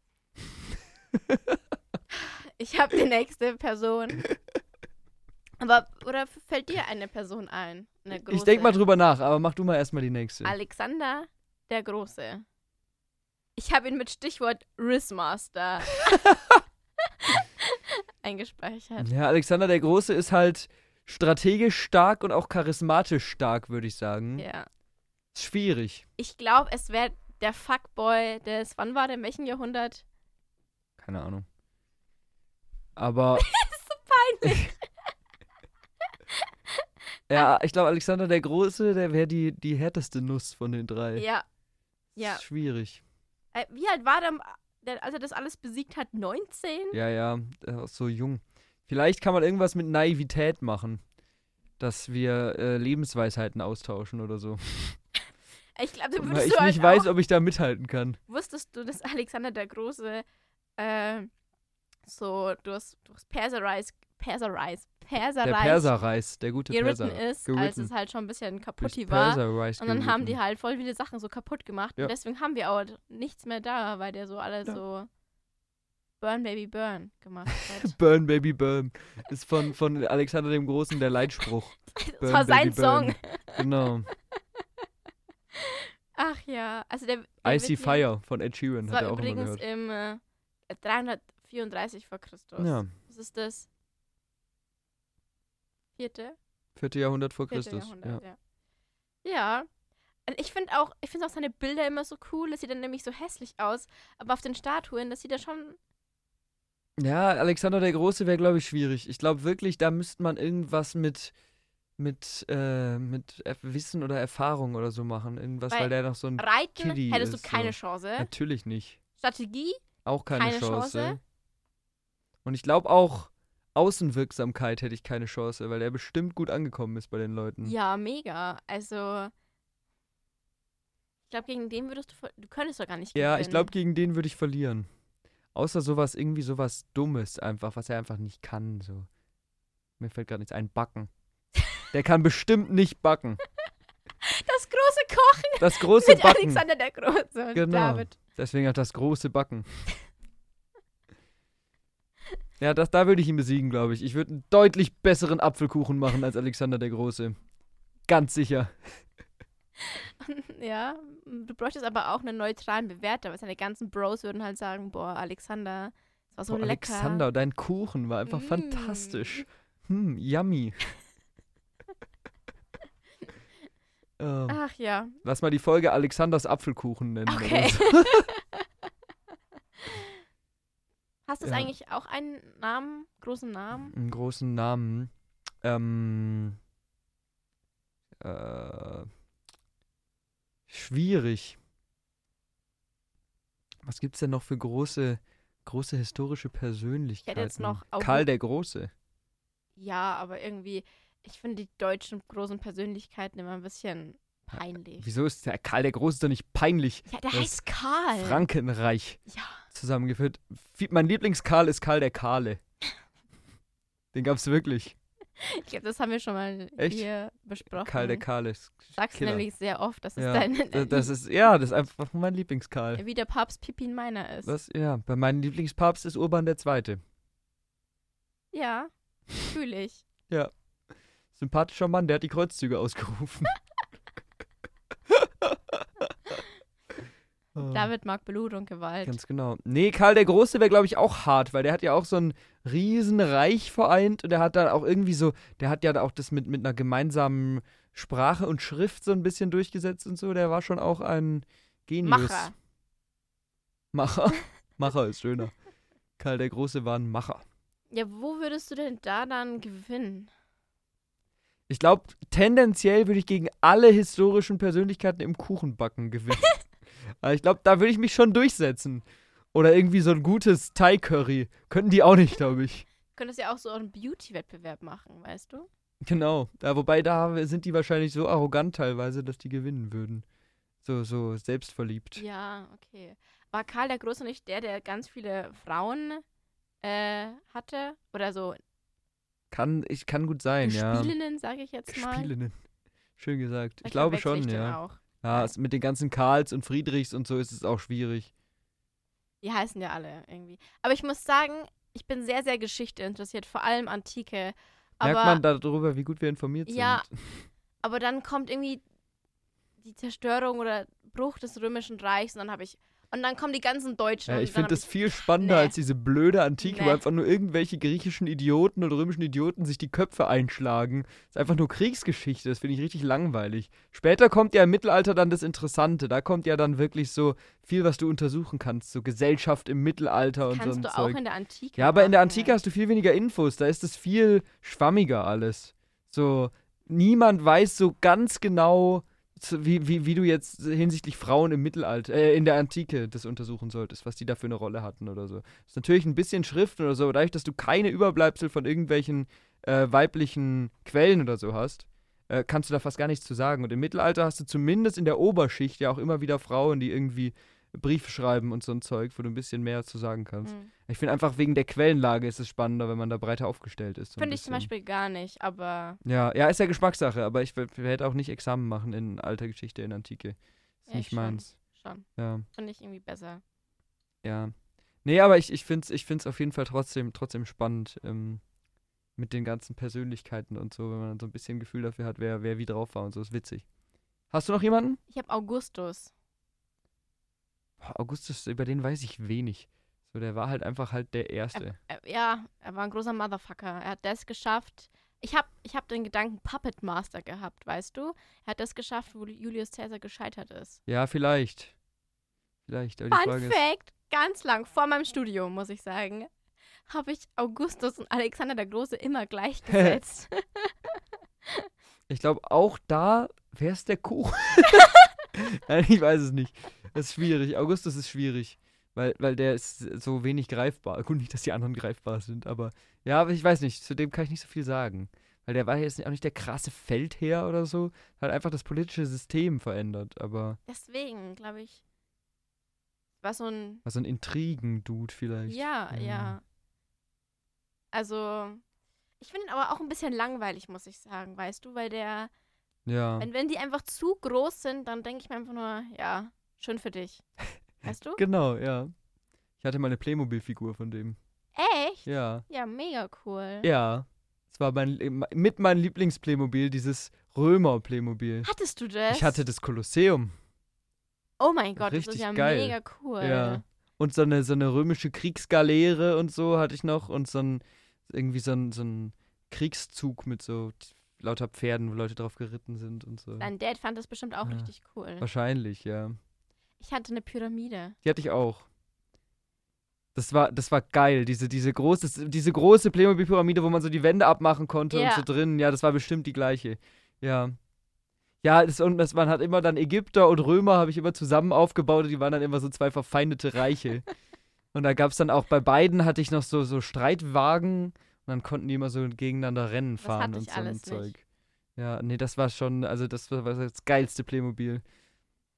Ich habe die nächste Person. Aber, oder fällt dir eine Person ein? Eine? Ich denk mal drüber nach, aber mach du mal erstmal die nächste. Alexander der Große. Ich habe ihn mit Stichwort Rissmaster eingespeichert. Ja, Alexander der Große ist halt strategisch stark und auch charismatisch stark, würde ich sagen. Ja. Ist schwierig. Ich glaube, es wäre der Fuckboy des, wann war der, in welchem Jahrhundert? Keine Ahnung. Aber Peinlich. ja, ich glaube, Alexander der Große, der wäre die, die härteste Nuss von den drei. Ja. Ja. Ist schwierig. Äh, wie alt war der, als er das alles besiegt hat? 19? Ja, ja, er ist so jung. Vielleicht kann man irgendwas mit Naivität machen. Dass wir äh, Lebensweisheiten austauschen oder so. Ich glaube, du Weil würdest ich du nicht halt weiß, ob ich da mithalten kann. wusstest du, dass Alexander der Große äh, so durchs, durchs Perserreich, Perserreich, Der Perserreich Perserreis, der gute geritten Perser. ist, als geritten. es halt schon ein bisschen kaputt war. Und dann haben die geritten. halt voll viele Sachen so kaputt gemacht. Ja. Und deswegen haben wir auch nichts mehr da, weil der so alles Ja. so Burn Baby Burn gemacht hat. Burn Baby Burn. Ist von, von Alexander dem Großen der Leitspruch. das Burn, war sein. Song. Genau. Ach ja, also der, der Icy Fire von Ed Sheeran hat er auch immer übrigens gehört. im äh, 334 vor Christus. Ja, Was ist das? Vierte? vierte Jahrhundert vor Vierte Christus. Ja. Jahrhundert, ja. Ja. Also ich finde auch, ich finde auch seine Bilder immer so cool. Das sieht dann nämlich so hässlich aus. Aber auf den Statuen, das sieht ja schon. ja, Alexander der Große wäre, glaube ich, schwierig. Ich glaube wirklich, da müsste man irgendwas mit, mit, äh, mit Wissen oder Erfahrung oder so machen. Irgendwas, weil, Weil der noch so ein. Reiten Kitty hättest du ist keine so. Chance. Natürlich nicht. Strategie? Auch keine, Keine Chance. Chance? Und ich glaube auch, Außenwirksamkeit hätte ich keine Chance, weil der bestimmt gut angekommen ist bei den Leuten. Ja, mega. Also. Ich glaube, gegen den würdest du. Du könntest doch gar nicht Ja, ich gewinnen. glaube, gegen den würde ich verlieren. Außer sowas, irgendwie sowas Dummes einfach, was er einfach nicht kann. So. Mir fällt gerade nichts ein. Backen. Der kann bestimmt nicht backen. Das große Kochen Das große mit Backen. Alexander der Große und Genau. David. Deswegen auch das große Backen. Ja, das, da würde ich ihn besiegen, glaube ich. Ich würde einen deutlich besseren Apfelkuchen machen als Alexander der Große. Ganz sicher. Ja, du bräuchtest aber auch einen neutralen Bewerter, weil seine ganzen Bros würden halt sagen, boah, Alexander Das war so Boah, lecker. Alexander, dein Kuchen war einfach Mm. fantastisch. Hm, yummy. ähm, Ach ja. lass mal die Folge Alexanders Apfelkuchen nennen. Okay. so. Hast du Ja. eigentlich auch einen Namen, großen Namen? Einen großen Namen. Ähm, äh, schwierig. Was gibt's denn noch für große, große historische Persönlichkeiten? jetzt noch August- Karl der Große. Ja, aber irgendwie, ich finde die deutschen großen Persönlichkeiten immer ein bisschen peinlich. Wieso ist der Karl der Große doch nicht peinlich? Ja, der Das heißt Karl. Frankenreich Ja. zusammengeführt. Mein Lieblingskarl ist Karl der Kahle. Den gab's wirklich. Ich glaube, das haben wir schon mal Echt? hier besprochen. Karl der Kahle ist Sagst du Killer. nämlich sehr oft, das ist Ja, dein. Da- Das ist, ja, das ist einfach mein Lieblingskarl. wie der Papst Pippin meiner ist. Was, ja, bei meinem Lieblingspapst ist Urban II. Ja, fühle ich. Sympathischer Mann, der hat die Kreuzzüge ausgerufen. David mag Blut und Gewalt. Ganz genau. Nee, Karl der Große wäre, glaube ich, auch hart, weil der hat ja auch so ein Riesenreich vereint und der hat dann auch irgendwie so, der hat ja auch das mit, mit einer gemeinsamen Sprache und Schrift so ein bisschen durchgesetzt und so. Der war schon auch ein Genius. Macher. Macher. Macher ist schöner. Karl der Große war ein Macher. Ja, wo würdest du denn da dann gewinnen? Ich glaube, tendenziell würde ich gegen alle historischen Persönlichkeiten im Kuchenbacken gewinnen. Aber ich glaube, da würde ich mich schon durchsetzen. Oder irgendwie so ein gutes Thai-Curry. Könnten die auch nicht, glaube ich. Du könntest ja auch so einen Beauty-Wettbewerb machen, weißt du? Genau. Ja, wobei da sind die wahrscheinlich so arrogant teilweise, dass die gewinnen würden. So, so selbstverliebt. Ja, okay. War Karl der Große nicht der, der ganz viele Frauen äh, hatte? Oder so Kann, ich, kann gut sein, ja. Gespielinnen, sage ich jetzt mal. Gespielinnen. Schön gesagt. Ich Vielleicht glaube schon, ich ja. Auch. Ja, es, mit den ganzen Karls und Friedrichs und so ist es auch schwierig. Die heißen ja alle irgendwie. Aber ich muss sagen, ich bin sehr, sehr Geschichte interessiert, vor allem Antike. Merkt Aber, man darüber, wie gut wir informiert Ja, sind. aber dann kommt irgendwie die Zerstörung oder Bruch des Römischen Reichs und dann habe ich. Und dann kommen die ganzen Deutschen. Ja, ich finde das viel spannender Nee. als diese blöde Antike, wo Nee. einfach nur irgendwelche griechischen Idioten oder römischen Idioten sich die Köpfe einschlagen. Das ist einfach nur Kriegsgeschichte, das finde ich richtig langweilig. Später kommt ja im Mittelalter dann das Interessante. Da kommt ja dann wirklich so viel, was du untersuchen kannst. So Gesellschaft im Mittelalter und so Kannst du auch Zeug. in der Antike. Ja, aber in der machen, Antike ja. hast du viel weniger Infos. Da ist es viel schwammiger alles. So, niemand weiß so ganz genau, wie, wie, wie du jetzt hinsichtlich Frauen im Mittelalter, äh, in der Antike das untersuchen solltest, was die da für eine Rolle hatten oder so. Das ist natürlich ein bisschen Schrift oder so, aber dadurch, dass du keine Überbleibsel von irgendwelchen äh, weiblichen Quellen oder so hast, äh, kannst du da fast gar nichts zu sagen. Und im Mittelalter hast du zumindest in der Oberschicht ja auch immer wieder Frauen, die irgendwie Briefe schreiben und so ein Zeug, wo du ein bisschen mehr zu sagen kannst. Mhm. Ich finde einfach wegen der Quellenlage ist es spannender, wenn man da breiter aufgestellt ist. so Finde ich zum. Beispiel gar nicht, aber Ja, ja, ist ja Geschmackssache, aber ich werde auch nicht Examen machen in alter Geschichte in Antike. Ist Ja, nicht ich schon. meins. schon. Ja, Finde ich irgendwie besser. ja. Nee, aber ich, ich finde es ich find's auf jeden Fall trotzdem, trotzdem spannend ähm, mit den ganzen Persönlichkeiten und so, wenn man so ein bisschen Gefühl dafür hat, wer, wer wie drauf war und so. Ist witzig. Hast du noch jemanden? Ich habe Augustus. Augustus, über den weiß ich wenig. So, der war halt einfach halt der Erste. Äh, ja, er war ein großer Motherfucker. Er hat das geschafft. Ich habe ich hab den Gedanken Puppet Master gehabt, weißt du? Er hat das geschafft, wo Julius Caesar gescheitert ist. Ja, vielleicht. Vielleicht, Fun Frage ist. Fact, ganz lang vor meinem Studium, muss ich sagen, habe ich Augustus und Alexander der Große immer gleichgesetzt. Ich glaube, auch da wäre es der Kuchen. Nein, ich weiß es nicht. Das ist schwierig. Augustus ist schwierig. Weil, weil der ist so wenig greifbar. Gut, nicht, dass die anderen greifbar sind, aber ja, aber ich weiß nicht. Zu dem kann ich nicht so viel sagen. Weil der war jetzt auch nicht der krasse Feldherr oder so. Hat einfach das politische System verändert. Aber Deswegen, glaube ich, war so ein war so ein Intrigen-Dude vielleicht. Ja, Ja. ja. Also, ich finde ihn aber auch ein bisschen langweilig, muss ich sagen, weißt du, weil der, Ja. wenn, wenn die einfach zu groß sind, dann denke ich mir einfach nur, ja, schön für dich. Weißt du? Genau, ja. Ich hatte mal eine Playmobil-Figur von dem. Echt? Ja. Ja, mega cool. Ja. Es war mein, mit meinem Lieblings-Playmobil, dieses Römer-Playmobil. Hattest du das? Ich hatte das Kolosseum. Oh mein Gott, das ist Richtig ja geil. mega cool. Ja. Und so eine, so eine römische Kriegsgaleere und so hatte ich noch. Und so ein, irgendwie so ein, so ein Kriegszug mit so lauter Pferden, wo Leute drauf geritten sind und so. Dein Dad fand das bestimmt auch Ja. richtig cool. Wahrscheinlich, ja. Ich hatte eine Pyramide. Die hatte ich auch. Das war, das war geil, diese, diese, große, diese große Playmobil-Pyramide, wo man so die Wände abmachen konnte Ja. und so drin. Ja, das war bestimmt die gleiche. Ja. Ja, das, und das, man hat immer dann Ägypter und Römer, habe ich immer zusammen aufgebaut und die waren dann immer so zwei verfeindete Reiche. und da gab es dann auch bei beiden hatte ich noch so, so Streitwagen und dann konnten die immer so gegeneinander Rennen fahren und so ein alles nicht. Zeug. Ja, nee, das war schon, also das war, war das geilste Playmobil.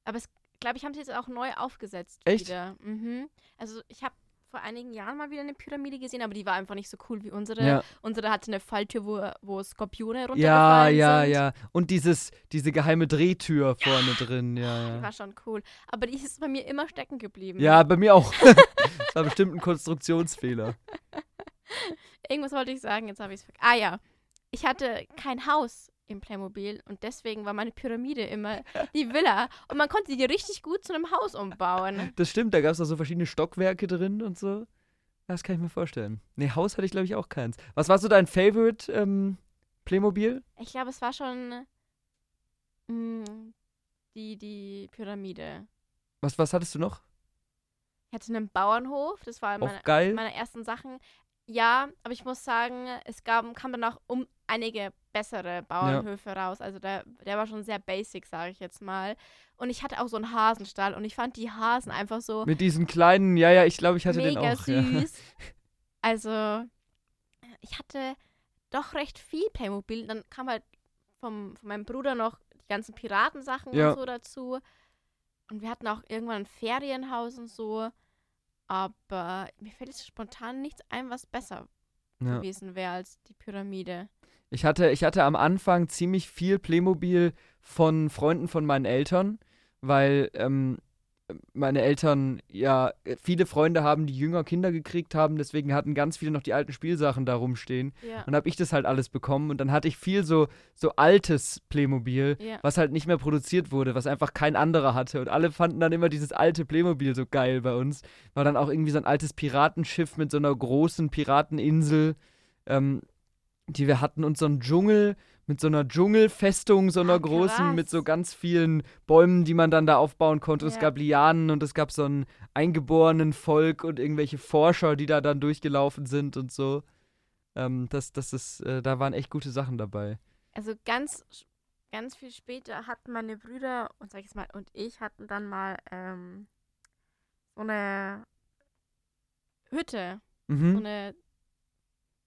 Aber es, glaube ich, haben sie jetzt auch neu aufgesetzt Echt? wieder. Mhm. Also ich habe vor einigen Jahren mal wieder eine Pyramide gesehen, aber die war einfach nicht so cool wie unsere. Ja. Unsere hatte eine Falltür, wo, wo Skorpione Ja, runtergefallen ja, sind. ja. Und dieses, diese geheime Drehtür vorne drin, Die ja, ja. war schon cool. Aber die ist bei mir immer stecken geblieben. Ja, bei mir auch. das war bestimmt ein Konstruktionsfehler. Irgendwas wollte ich sagen, jetzt habe ich es vergessen. Ah ja, ich hatte kein Haus im Playmobil und deswegen war meine Pyramide immer die Villa. Und man konnte die richtig gut zu einem Haus umbauen. Das stimmt, da gab es auch so verschiedene Stockwerke drin und so. Das kann ich mir vorstellen. Nee, Haus hatte ich, glaube ich, auch keins. Was war so dein Favorite ähm, Playmobil? Ich glaube, es war schon mh, die, die Pyramide. Was, was hattest du noch? Ich hatte einen Bauernhof, das war meine, meine ersten Sachen. Ja, aber ich muss sagen, es gab, kam dann auch um einige bessere Bauernhöfe raus. Also der, der war schon sehr basic, sage ich jetzt mal. Und ich hatte auch so einen Hasenstall und ich fand die Hasen einfach so Mit diesen kleinen, ja, ja, ich glaube, ich hatte den mega auch. Ja. süß. Also, ich hatte doch recht viel Playmobil. Dann kam halt vom, von meinem Bruder noch die ganzen Piratensachen Ja. und so dazu. Und wir hatten auch irgendwann ein Ferienhaus und so. Aber mir fällt jetzt spontan nichts ein, was besser Ja. gewesen wäre als die Pyramide. Ich hatte, ich hatte am Anfang ziemlich viel Playmobil von Freunden von meinen Eltern, weil ähm, meine Eltern ja viele Freunde haben, die jünger Kinder gekriegt haben, deswegen hatten ganz viele noch die alten Spielsachen da rumstehen. Ja. Und habe ich das halt alles bekommen und dann hatte ich viel so, so altes Playmobil, ja. was halt nicht mehr produziert wurde, was einfach kein anderer hatte. Und alle fanden dann immer dieses alte Playmobil so geil bei uns. War dann auch irgendwie so ein altes Piratenschiff mit so einer großen Pirateninsel, ähm, die wir hatten und so ein Dschungel mit so einer Dschungelfestung, so einer Ah, großen, mit so ganz vielen Bäumen, die man dann da aufbauen konnte. Es Ja. gab Lianen und es gab so ein eingeborenen Volk und irgendwelche Forscher, die da dann durchgelaufen sind und so. Ähm, das, das ist, äh, da waren echt gute Sachen dabei. Also ganz, ganz viel später hatten meine Brüder und sag ich mal und ich hatten dann mal ähm, so eine Hütte, so Mhm. eine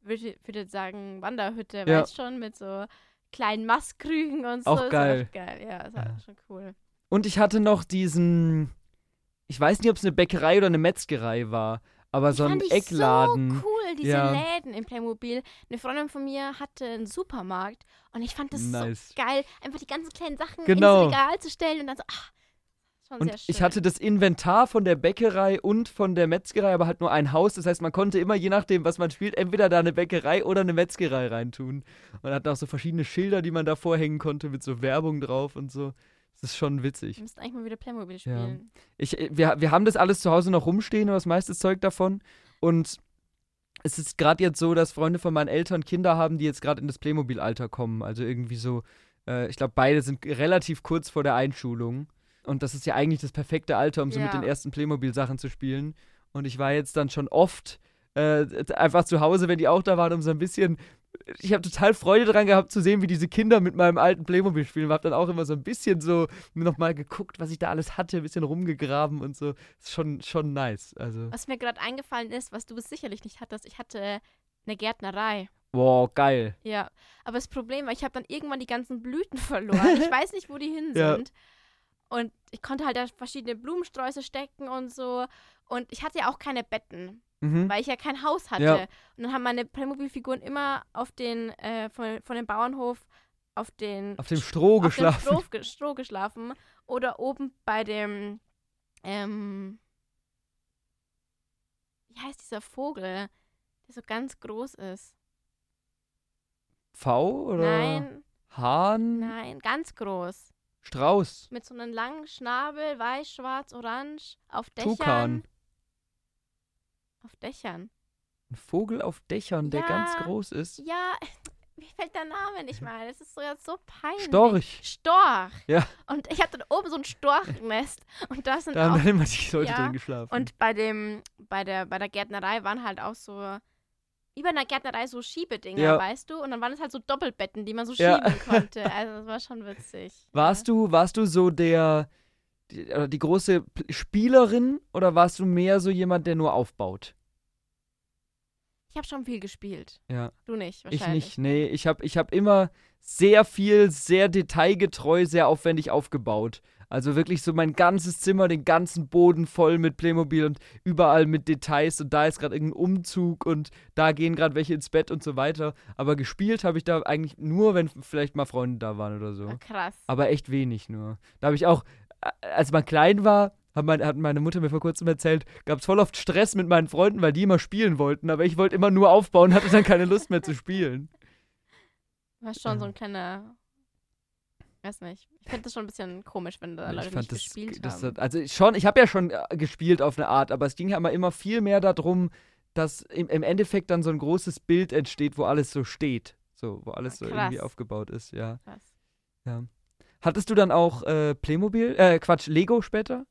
würde würde sagen Wanderhütte, Ja. weißt schon, mit so kleinen Mastkrügen und so. Auch geil. Geil. Ja, war Ja. schon cool. Und ich hatte noch diesen, ich weiß nicht, ob es eine Bäckerei oder eine Metzgerei war, aber so ein Eckladen. so cool, diese Ja. Läden im Playmobil. Eine Freundin von mir hatte einen Supermarkt und ich fand das Nice. so geil, einfach die ganzen kleinen Sachen Genau. ins Regal zu stellen und dann so, ach, schon Und ich hatte das Inventar von der Bäckerei und von der Metzgerei, aber halt nur ein Haus. Das heißt, man konnte immer, je nachdem, was man spielt, entweder da eine Bäckerei oder eine Metzgerei reintun. Und hat auch so verschiedene Schilder, die man da vorhängen konnte, mit so Werbung drauf und so. Das ist schon witzig. Wir müssten eigentlich mal wieder Playmobil Ja. spielen. Ich, äh, wir, wir haben das alles zu Hause noch rumstehen, das meiste Zeug davon. Und es ist gerade jetzt so, dass Freunde von meinen Eltern Kinder haben, die jetzt gerade in das Playmobil-Alter kommen. Also irgendwie so, äh, ich glaube, beide sind relativ kurz vor der Einschulung. Und das ist ja eigentlich das perfekte Alter, um so mit Ja. den ersten Playmobil-Sachen zu spielen. Und ich war jetzt dann schon oft äh, einfach zu Hause, wenn die auch da waren, um so ein bisschen. Ich habe total Freude daran gehabt zu sehen, wie diese Kinder mit meinem alten Playmobil spielen. Hab dann auch immer so ein bisschen so nochmal geguckt, was ich da alles hatte, ein bisschen rumgegraben und so. Ist schon, schon nice. Also, Was mir gerade eingefallen ist, was du sicherlich nicht hattest, ich hatte eine Gärtnerei. wow, geil. Ja, aber das Problem war, ich habe dann irgendwann die ganzen Blüten verloren. Ich weiß nicht, wo die hin Ja. Und ich konnte halt da verschiedene Blumensträuße stecken und so. Und ich hatte ja auch keine Betten, Mhm. weil ich ja kein Haus hatte. Ja. Und dann haben meine Playmobil-Figuren immer auf den, äh, von, von dem Bauernhof auf den Auf dem Stroh auf geschlafen. dem Stroh, ge- Stroh geschlafen. Oder oben bei dem, ähm, wie heißt dieser Vogel, der so ganz groß ist? V oder Nein, Hahn? nein, ganz groß. Strauß. Mit so einem langen Schnabel, weiß, schwarz, orange, auf Dächern. Tukan. Dächern. Ein Vogel auf Dächern, der ganz groß ist. Ja, mir fällt der Name nicht mal. Das ist sogar so peinlich. Storch. Storch. Ja. Und ich hatte da oben so ein Storchnest. Und da sind Da haben auch. dann immer die Leute Ja, drin geschlafen. Und bei dem, bei der, bei der Gärtnerei waren halt auch so, wie bei einer Gärtnerei so Schiebedinger, Ja. weißt du? Und dann waren es halt so Doppelbetten, die man so Ja. schieben konnte. Also das war schon witzig. warst du, warst du so der, die, oder die große Spielerin oder warst du mehr so jemand, der nur aufbaut? Ich habe schon viel gespielt. Ja. Du nicht, Ich wahrscheinlich. nicht, nee. Ich habe ich hab immer sehr viel, sehr detailgetreu, sehr aufwendig aufgebaut. Also wirklich so mein ganzes Zimmer, den ganzen Boden voll mit Playmobil und überall mit Details und da ist gerade irgendein Umzug und da gehen gerade welche ins Bett und so weiter. Aber gespielt habe ich da eigentlich nur, wenn vielleicht mal Freunde da waren oder so. Ah, krass. Aber echt wenig nur. Da habe ich auch, äh, als man klein war, hat, mein, hat meine Mutter mir vor kurzem erzählt, gab es voll oft Stress mit meinen Freunden, weil die immer spielen wollten. Aber ich wollte immer nur aufbauen, hatte dann keine Lust mehr zu spielen. War schon so ein kleiner. Weiß nicht. Ich finde das schon ein bisschen komisch, wenn da Leute ich fand nicht das, gespielt das haben. hat, also schon, ich habe ja schon äh, gespielt auf eine Art, aber es ging ja immer, immer viel mehr darum, dass im, im Endeffekt dann so ein großes Bild entsteht, wo alles so steht. So, wo alles so Krass. irgendwie aufgebaut ist, ja. Krass. Hattest du dann auch äh, Playmobil, äh, Quatsch, Lego später?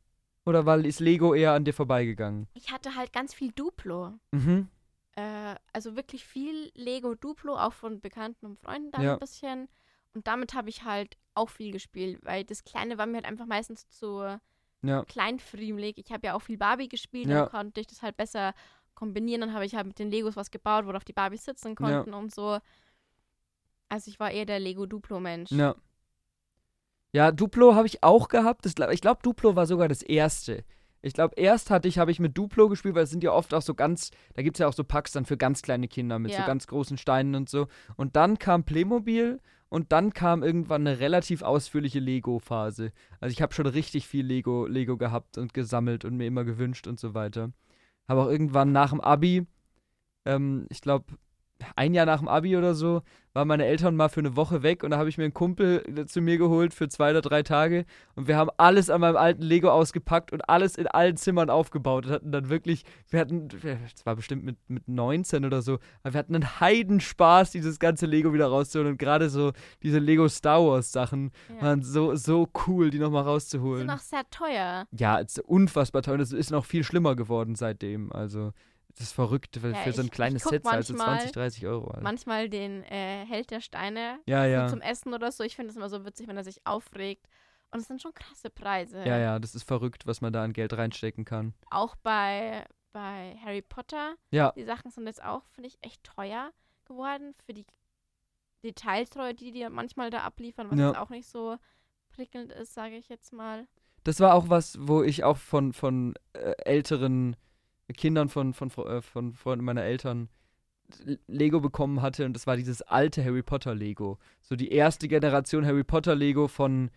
Oder war, ist Lego eher an dir vorbeigegangen? Ich hatte halt ganz viel Duplo. Mhm. Äh, also wirklich viel Lego Duplo, auch von Bekannten und Freunden dann Ja. ein bisschen. Und damit habe ich halt auch viel gespielt, weil das Kleine war mir halt einfach meistens zu Ja. kleinfriemelig. Ich habe ja auch viel Barbie gespielt, Ja. dann konnte ich das halt besser kombinieren. Dann habe ich halt mit den Legos was gebaut, worauf die Barbies sitzen konnten und so. Also ich war eher der Lego Duplo-Mensch. Ja. Ja, Duplo habe ich auch gehabt. Das, ich glaube, Duplo war sogar das erste. Ich glaube, erst hatte ich, habe ich mit Duplo gespielt, weil es sind ja oft auch so ganz, da gibt es ja auch so Packs dann für ganz kleine Kinder mit so Ja. ganz großen Steinen und so. Und dann kam Playmobil und dann kam irgendwann eine relativ ausführliche Lego-Phase. Also ich habe schon richtig viel Lego, Lego gehabt und gesammelt und mir immer gewünscht und so weiter. Habe auch irgendwann nach dem Abi, ähm, ich glaube, ein Jahr nach dem Abi oder so, waren meine Eltern mal für eine Woche weg und da habe ich mir einen Kumpel äh, zu mir geholt für zwei oder drei Tage und wir haben alles an meinem alten Lego ausgepackt und alles in allen Zimmern aufgebaut und hatten dann wirklich, wir hatten, es war bestimmt mit, mit 19 oder so, aber wir hatten einen Heidenspaß, dieses ganze Lego wieder rauszuholen und gerade so diese Lego Star Wars Sachen Ja. waren so, so cool, die nochmal Die sind rauszuholen. auch sehr teuer. Ja, es ist unfassbar teuer und es ist noch viel schlimmer geworden seitdem, also das ist verrückt, weil Ja, für so ein kleines Set manchmal- 20, 30 Euro. Alter. Manchmal den äh, Held der Steine Ja, ja. zum Essen oder so. Ich finde es immer so witzig, wenn er sich aufregt. Und es sind schon krasse Preise. Ja, ja, das ist verrückt, was man da an Geld reinstecken kann. Auch bei, bei Harry Potter. Ja, Die Sachen sind jetzt auch, finde ich, echt teuer geworden für die Detailtreue, die die manchmal da abliefern, was Ja. auch nicht so prickelnd ist, sage ich jetzt mal. das war auch was, wo ich auch von, von äh, älteren Kindern von, von, von, äh, von Freunden meiner Eltern Lego bekommen hatte und das war dieses alte Harry Potter Lego. So die erste Generation Harry Potter Lego von,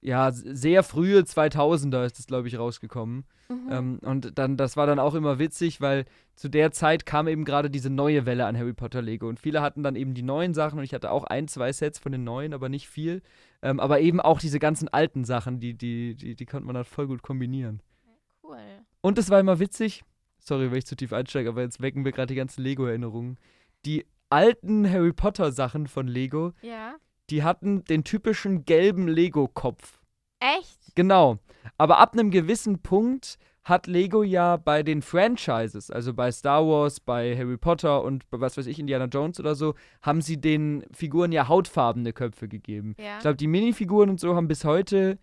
ja, sehr frühe 2000er ist das, glaube ich, rausgekommen. Mhm. Ähm, und dann, das war dann auch immer witzig, weil zu der Zeit kam eben gerade diese neue Welle an Harry Potter Lego. Und viele hatten dann eben die neuen Sachen und ich hatte auch ein, zwei Sets von den neuen, aber nicht viel. Ähm, aber eben auch diese ganzen alten Sachen, die, die, die, die konnte man dann voll gut kombinieren. cool. Und es war immer witzig, sorry, wenn ich zu tief einsteige, aber jetzt wecken wir gerade die ganzen Lego-Erinnerungen. Die alten Harry Potter Sachen von Lego, Ja. die hatten den typischen gelben Lego-Kopf. Echt? Genau. Aber ab einem gewissen Punkt hat Lego ja bei den Franchises, also bei Star Wars, bei Harry Potter und bei was weiß ich, Indiana Jones oder so, haben sie den Figuren ja hautfarbene Köpfe gegeben. Ja. Ich glaube, die Minifiguren und so haben bis heute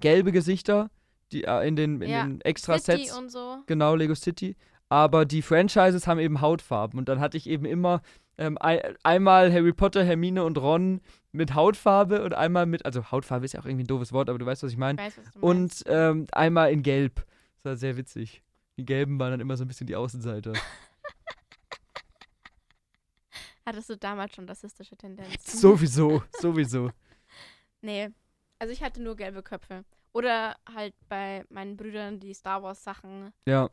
gelbe Gesichter, die äh, in den, in Ja. den extra City Sets. und so. Genau, Lego City. Aber die Franchises haben eben Hautfarben. Und dann hatte ich eben immer ähm, ein, einmal Harry Potter, Hermine und Ron mit Hautfarbe und einmal mit, also Hautfarbe ist ja auch irgendwie ein doofes Wort, aber du weißt, was ich meine. Und ähm, einmal in Gelb. Das war sehr witzig. Die Gelben waren dann immer so ein bisschen die Außenseiter. Hattest du damals schon rassistische Tendenzen? sowieso, sowieso. Nee. Also ich hatte nur gelbe Köpfe. Oder halt bei meinen Brüdern die Star Wars Sachen, Ja,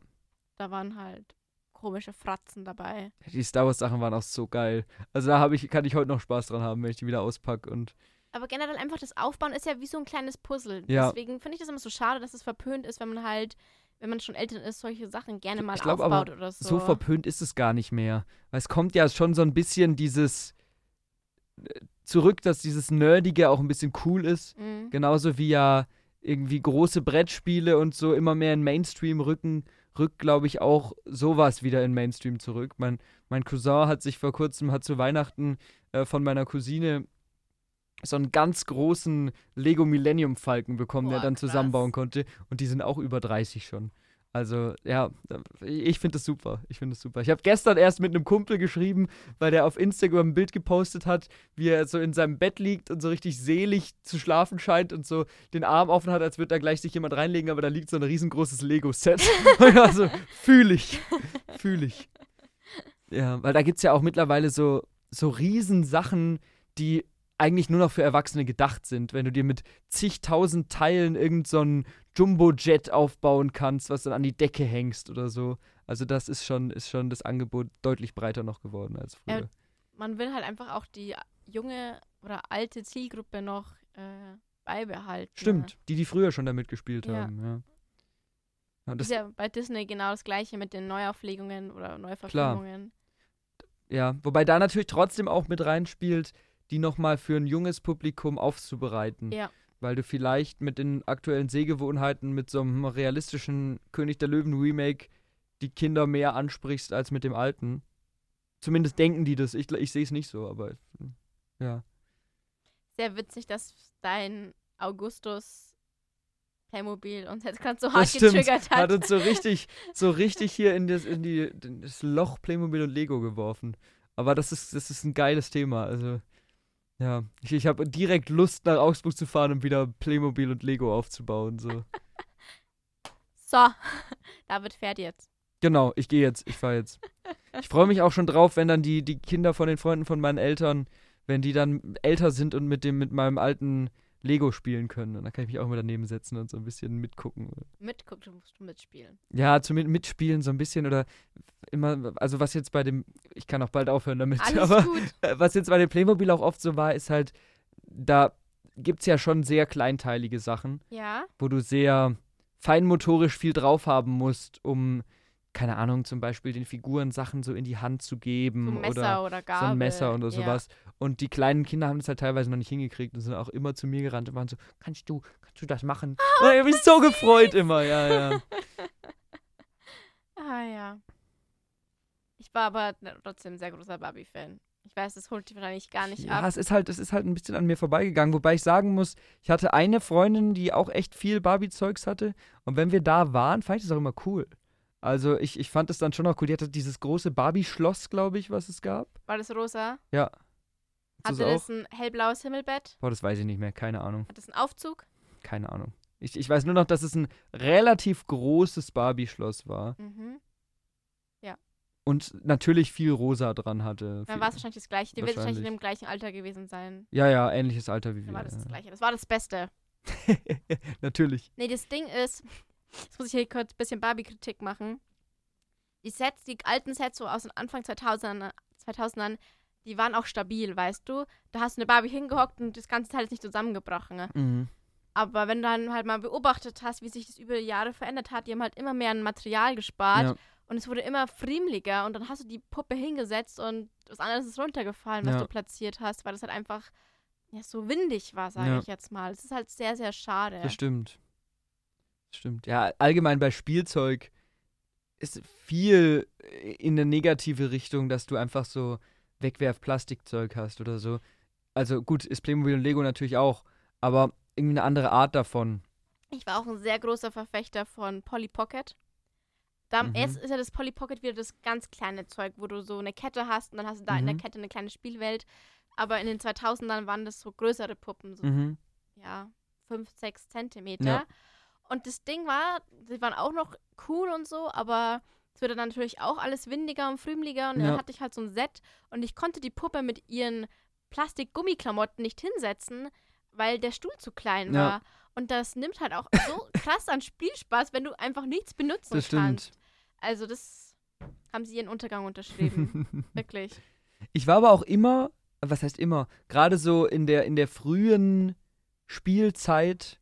da waren halt komische Fratzen dabei. die Star Wars Sachen waren auch so geil. Also da habe ich, kann ich heute noch Spaß dran haben, wenn ich die wieder auspacke und Aber generell einfach das Aufbauen ist ja wie so ein kleines Puzzle. Ja. Deswegen finde ich das immer so schade, dass es verpönt ist, wenn man halt wenn man schon älter ist, solche Sachen gerne mal ich glaube aufbaut aber, oder so. so verpönt ist es gar nicht mehr. Weil es kommt ja schon so ein bisschen dieses äh, zurück, dass dieses Nerdige auch ein bisschen cool ist. Mhm. Genauso wie ja irgendwie große Brettspiele und so immer mehr in Mainstream rücken, rückt, glaube ich, auch sowas wieder in Mainstream zurück. Mein, mein Cousin hat sich vor kurzem, hat zu Weihnachten äh, von meiner Cousine so einen ganz großen Lego Millennium Falken bekommen, der Boah, dann krass. zusammenbauen konnte. Und die sind auch über 30 schon. Also, ja, ich finde das super. Ich finde das super. Ich habe gestern erst mit einem Kumpel geschrieben, weil der auf Instagram ein Bild gepostet hat, wie er so in seinem Bett liegt und so richtig selig zu schlafen scheint und so den Arm offen hat, als würde da gleich sich jemand reinlegen, aber da liegt so ein riesengroßes Lego-Set. also, fühle ich. Fühle ich. Ja, weil da gibt es ja auch mittlerweile so, so Riesensachen, die eigentlich nur noch für Erwachsene gedacht sind. Wenn du dir mit zigtausend Teilen irgend so Jumbo-Jet aufbauen kannst, was dann an die Decke hängst oder so. Also das ist schon, ist schon das Angebot deutlich breiter noch geworden als früher. Ja, Man will halt einfach auch die junge oder alte Zielgruppe noch äh, beibehalten. Stimmt, die, die früher schon damit gespielt Ja. haben, ja. ja das, Ist ja bei Disney genau das gleiche mit den Neuauflegungen oder Neuverfilmungen. ja, wobei da natürlich trotzdem auch mit reinspielt, die nochmal für ein junges Publikum aufzubereiten. Ja. Weil du vielleicht mit den aktuellen Sehgewohnheiten, mit so einem realistischen König der Löwen Remake die Kinder mehr ansprichst als mit dem alten. Zumindest denken die das. Ich, ich sehe es nicht so, aber ja. Sehr witzig, dass dein Augustus Playmobil uns jetzt gerade so hart stimmt. getriggert hat. Hat uns so richtig, so richtig hier in das, in die, in das Loch Playmobil und Lego geworfen. Aber das ist, das ist ein geiles Thema. Also, ja. Ich, ich habe direkt Lust, nach Augsburg zu fahren und wieder Playmobil und Lego aufzubauen. So. So, David fährt jetzt. Genau, ich gehe jetzt, ich fahre jetzt. Ich freue mich auch schon drauf, wenn dann die, die Kinder von den Freunden von meinen Eltern, wenn die dann älter sind und mit dem, mit meinem alten Lego spielen können. Und dann kann ich mich auch mal daneben setzen und so ein bisschen mitgucken. Mitguck, du musst du mitspielen. Ja, zumindest mitspielen so ein bisschen oder immer, also was jetzt bei dem, ich kann auch bald aufhören damit, Alles aber gut. was jetzt bei dem Playmobil auch oft so war, ist halt, da gibt es ja schon sehr kleinteilige Sachen, Ja, wo du sehr feinmotorisch viel drauf haben musst, um, keine Ahnung, zum Beispiel den Figuren Sachen so in die Hand zu so geben ein Messer oder oder so Gabel. ein Messer oder ja. sowas. Und die kleinen Kinder haben das halt teilweise noch nicht hingekriegt und sind auch immer zu mir gerannt und waren so, kannst du, kannst du das machen? und ich habe mich so gefreut immer, ja, ja. Ah ja. Ich war aber trotzdem ein sehr großer Barbie-Fan. Ich weiß, das holt dich wahrscheinlich gar nicht Ja, ab. es ist halt, es ist halt ein bisschen an mir vorbeigegangen, wobei ich sagen muss, ich hatte eine Freundin, die auch echt viel Barbie-Zeugs hatte. Und wenn wir da waren, fand ich das auch immer cool. Also ich, ich fand es dann schon auch cool. Die hatte dieses große Barbie-Schloss, glaube ich, was es gab. War das rosa? Ja. Hatte das auch? ein hellblaues Himmelbett? Boah, das weiß ich nicht mehr. Keine Ahnung. Hat das einen Aufzug? Keine Ahnung. Ich, ich weiß nur noch, dass es ein relativ großes Barbie-Schloss war. Mhm. Und natürlich viel rosa dran hatte. Dann war es wahrscheinlich das gleiche. Die wird wahrscheinlich in dem gleichen Alter gewesen sein. ja, ja, ähnliches Alter wie Dann wir. war das das ja. gleiche. Das war das Beste. natürlich. Nee, das Ding ist, jetzt muss ich hier kurz ein bisschen Barbie-Kritik machen. Die Sets, die alten Sets so aus den Anfang 2000er, 2000ern, die waren auch stabil, weißt du? Da hast du eine Barbie hingehockt und das ganze Teil ist nicht zusammengebrochen. ne? Mhm. Aber wenn du dann halt mal beobachtet hast, wie sich das über die Jahre verändert hat, die haben halt immer mehr an Material gespart Ja. und es wurde immer friemeliger und dann hast du die Puppe hingesetzt und was anderes ist runtergefallen, was Ja. du platziert hast, weil das halt einfach ja, so windig war, sage Ja. ich jetzt mal. Es ist halt sehr, sehr schade. Das stimmt. Stimmt. Ja, allgemein bei Spielzeug ist viel in eine negative Richtung, dass du einfach so Wegwerf-Plastikzeug hast oder so. Also gut, ist Playmobil und Lego natürlich auch, aber irgendwie eine andere Art davon. Ich war auch ein sehr großer Verfechter von Polly Pocket. Da Mhm. erst ist ja das Polly Pocket wieder das ganz kleine Zeug, wo du so eine Kette hast und dann hast du da in der Mhm. Kette eine kleine Spielwelt. Aber in den 2000ern waren das so größere Puppen, so Mhm. ja, 5, 6 Zentimeter. Ja. Und das Ding war, die waren auch noch cool und so, aber es wurde dann natürlich auch alles windiger und frümeliger und Ja. dann hatte ich halt so ein Set und ich konnte die Puppe mit ihren Plastik-Gummiklamotten nicht hinsetzen, weil der Stuhl zu klein Ja. war. Und das nimmt halt auch so krass an Spielspaß, wenn du einfach nichts benutzen Das kannst. stimmt. Also das haben sie ihren Untergang unterschrieben. Wirklich. Ich war aber auch immer, was heißt immer, gerade so in der, in der frühen Spielzeit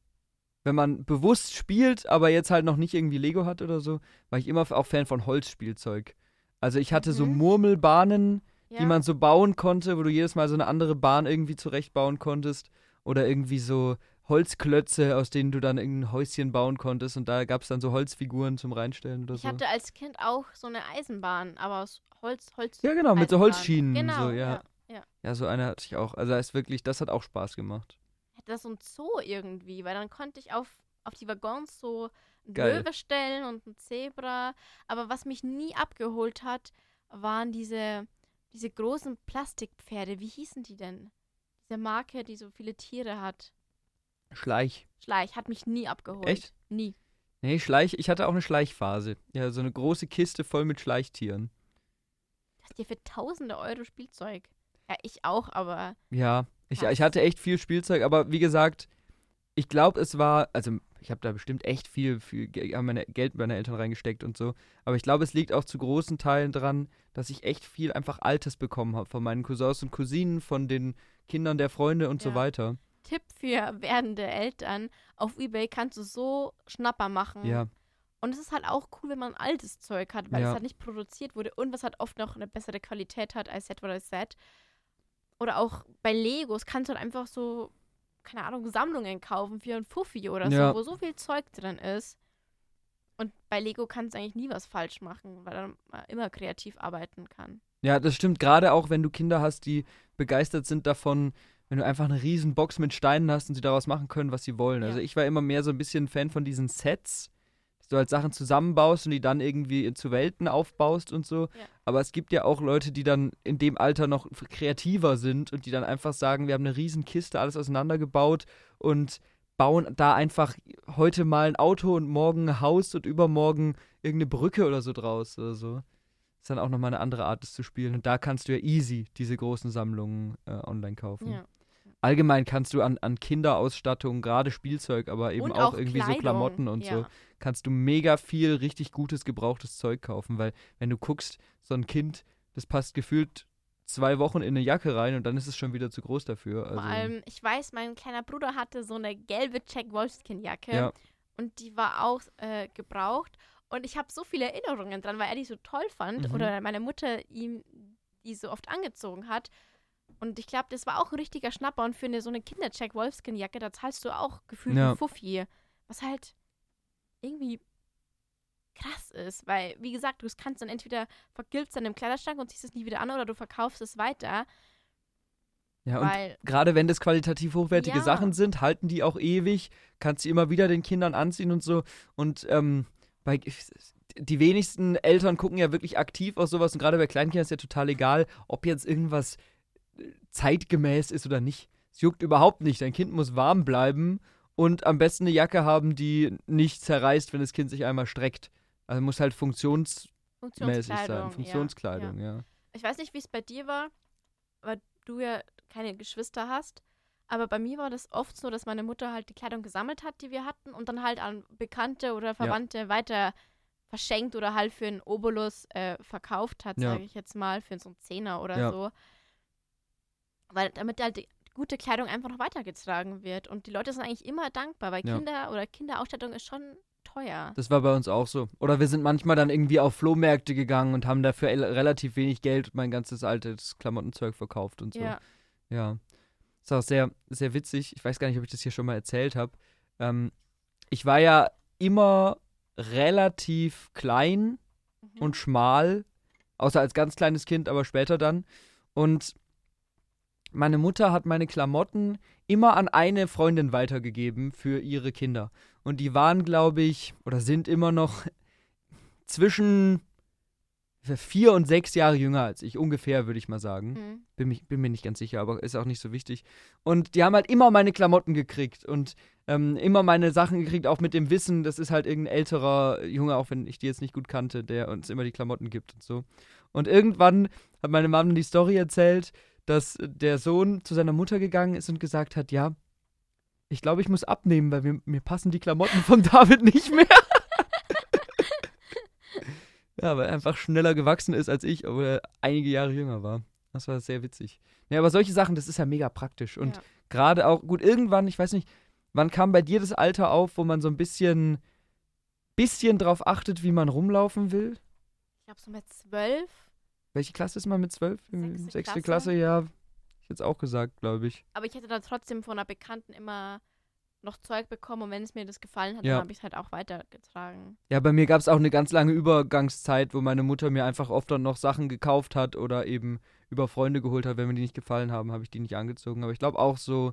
wenn man bewusst spielt, aber jetzt halt noch nicht irgendwie Lego hat oder so, war ich immer auch Fan von Holzspielzeug. Also ich hatte so Mhm. Murmelbahnen, Ja. die man so bauen konnte, wo du jedes Mal so eine andere Bahn irgendwie zurechtbauen konntest. Oder irgendwie so Holzklötze, aus denen du dann irgendein Häuschen bauen konntest. Und da gab es dann so Holzfiguren zum Reinstellen oder ich so. hatte als Kind auch so eine Eisenbahn, aber aus Holz, Holz. Ja, genau, mit so Eisenbahn. Holzschienen. Genau, so, ja. ja. ja, so eine hatte ich auch. Also da ist wirklich, das hat auch Spaß gemacht. Das so ein Zoo irgendwie, weil dann konnte ich auf, auf die Waggons so ein. Löwe stellen und ein Zebra. Aber was mich nie abgeholt hat, waren diese, diese großen Plastikpferde. Wie hießen die denn? Diese Marke, die so viele Tiere hat. Schleich. Schleich, hat mich nie abgeholt. Echt? Nie. Nee, Schleich, ich hatte auch eine Schleichphase. Ja, so eine große Kiste voll mit Schleichtieren. Das ist dir für tausende Euro Spielzeug. Ja, ich auch, aber Ja, ich, ich hatte echt viel Spielzeug, aber wie gesagt, ich glaube, es war, also ich habe da bestimmt echt viel, viel meine Geld meiner Eltern reingesteckt und so, aber ich glaube, es liegt auch zu großen Teilen dran, dass ich echt viel einfach Altes bekommen habe von meinen Cousins und Cousinen, von den Kindern der Freunde und so Ja. weiter. Tipp für werdende Eltern: Auf Ebay kannst du so Schnapper machen. Ja, Und es ist halt auch cool, wenn man altes Zeug hat, weil Ja. es halt nicht produziert wurde und was halt oft noch eine bessere Qualität hat als Set oder Set. Oder auch bei Legos kannst du halt einfach so, keine Ahnung, Sammlungen kaufen für ein Fuffi oder Ja. so, wo so viel Zeug drin ist. Und bei Lego kannst du eigentlich nie was falsch machen, weil man immer kreativ arbeiten kann. Ja, das stimmt. Gerade auch, wenn du Kinder hast, die begeistert sind davon, wenn du einfach eine riesen Box mit Steinen hast und sie daraus machen können, was sie wollen. Ja. Also ich war immer mehr so ein bisschen Fan von diesen Sets, dass du halt Sachen zusammenbaust und die dann irgendwie zu Welten aufbaust und so. Ja. Aber es gibt ja auch Leute, die dann in dem Alter noch kreativer sind und die dann einfach sagen, wir haben eine riesen Kiste, alles auseinandergebaut und bauen da einfach heute mal ein Auto und morgen ein Haus und übermorgen irgendeine Brücke oder so draus oder so ist dann auch nochmal eine andere Art, das zu spielen. Und da kannst du ja easy diese großen Sammlungen äh, online kaufen. Ja. Allgemein kannst du an, an Kinderausstattung, gerade Spielzeug, aber eben auch, auch irgendwie so Kleidung. Klamotten und so, ja. kannst du mega viel richtig gutes, gebrauchtes Zeug kaufen. Weil, wenn du guckst, so ein Kind, das passt gefühlt zwei Wochen in eine Jacke rein und dann ist es schon wieder zu groß dafür. Also, Vor allem, ich weiß, mein kleiner Bruder hatte so eine gelbe Jack Wolfskin-Jacke Ja. und die war auch äh, gebraucht. Und ich habe so viele Erinnerungen dran, weil er die so toll fand Mhm. oder meine Mutter ihm die so oft angezogen hat. Und ich glaube, das war auch ein richtiger Schnapper. Und für eine, so eine Kinder-Jack Wolfskin-Jacke, da zahlst du auch gefühlt Ja. Fuffi. Was halt irgendwie krass ist, weil, wie gesagt, du kannst dann entweder vergilbst dann im Kleiderschrank und ziehst es nie wieder an oder du verkaufst es weiter, ja, und gerade wenn das qualitativ hochwertige Ja. Sachen sind, halten die auch ewig, kannst sie immer wieder den Kindern anziehen und so. Und ähm, bei die wenigsten Eltern gucken ja wirklich aktiv auf sowas und gerade bei Kleinkindern ist ja total egal, ob jetzt irgendwas zeitgemäß ist oder nicht. Es juckt überhaupt nicht. Dein Kind muss warm bleiben und am besten eine Jacke haben, die nicht zerreißt, wenn das Kind sich einmal streckt. Also muss halt funktionsmäßig Funktionskleidung. sein. ja, Funktionskleidung, Ja. ja. Ich weiß nicht, wie es bei dir war, weil du ja keine Geschwister hast. Aber bei mir war das oft so, dass meine Mutter halt die Kleidung gesammelt hat, die wir hatten, und dann halt an Bekannte oder Verwandte weiter verschenkt oder halt für einen Obolus äh, verkauft hat, Ja. sage ich jetzt mal, für so einen Zehner oder Ja. so. Weil damit halt die gute Kleidung einfach noch weitergetragen wird. Und die Leute sind eigentlich immer dankbar, weil Ja. Kinder oder Kinderausstattung ist schon teuer. Das war bei uns auch so. Oder wir sind manchmal dann irgendwie auf Flohmärkte gegangen und haben dafür el- relativ wenig Geld mein ganzes altes Klamottenzeug verkauft und so. Ja. Ja. Ist auch sehr, sehr witzig. Ich weiß gar nicht, ob ich das hier schon mal erzählt habe. Ähm, ich war ja immer relativ klein Mhm. und schmal, außer als ganz kleines Kind, aber später dann. Und meine Mutter hat meine Klamotten immer an eine Freundin weitergegeben für ihre Kinder. Und die waren, glaube ich, oder sind immer noch zwischen vier und sechs Jahre jünger als ich, ungefähr, würde ich mal sagen. Mhm. Bin, mich, bin mir nicht ganz sicher, aber ist auch nicht so wichtig. Und die haben halt immer meine Klamotten gekriegt und ähm, immer meine Sachen gekriegt, auch mit dem Wissen, das ist halt irgendein älterer Junge, auch wenn ich die jetzt nicht gut kannte, der uns immer die Klamotten gibt und so. Und irgendwann hat meine Mama die Story erzählt, dass der Sohn zu seiner Mutter gegangen ist und gesagt hat, ja, ich glaube, ich muss abnehmen, weil mir, mir passen die Klamotten von David nicht mehr. ja, weil er einfach schneller gewachsen ist als ich, obwohl er einige Jahre jünger war. Das war sehr witzig. Ja, aber solche Sachen, das ist ja mega praktisch. Und Ja. gerade auch, gut, irgendwann, ich weiß nicht, wann kam bei dir das Alter auf, wo man so ein bisschen, bisschen drauf achtet, wie man rumlaufen will? Ich glaube so mit zwölf. Welche Klasse ist man mit zwölf? Sechste Sechste Klasse. Klasse, ja. Ich jetzt auch gesagt, glaube ich. Aber ich hätte da trotzdem von einer Bekannten immer noch Zeug bekommen und wenn es mir das gefallen hat, Ja. dann habe ich es halt auch weitergetragen. Ja, bei mir gab es auch eine ganz lange Übergangszeit, wo meine Mutter mir einfach oft dann noch Sachen gekauft hat oder eben über Freunde geholt hat. Wenn mir die nicht gefallen haben, habe ich die nicht angezogen. Aber ich glaube auch so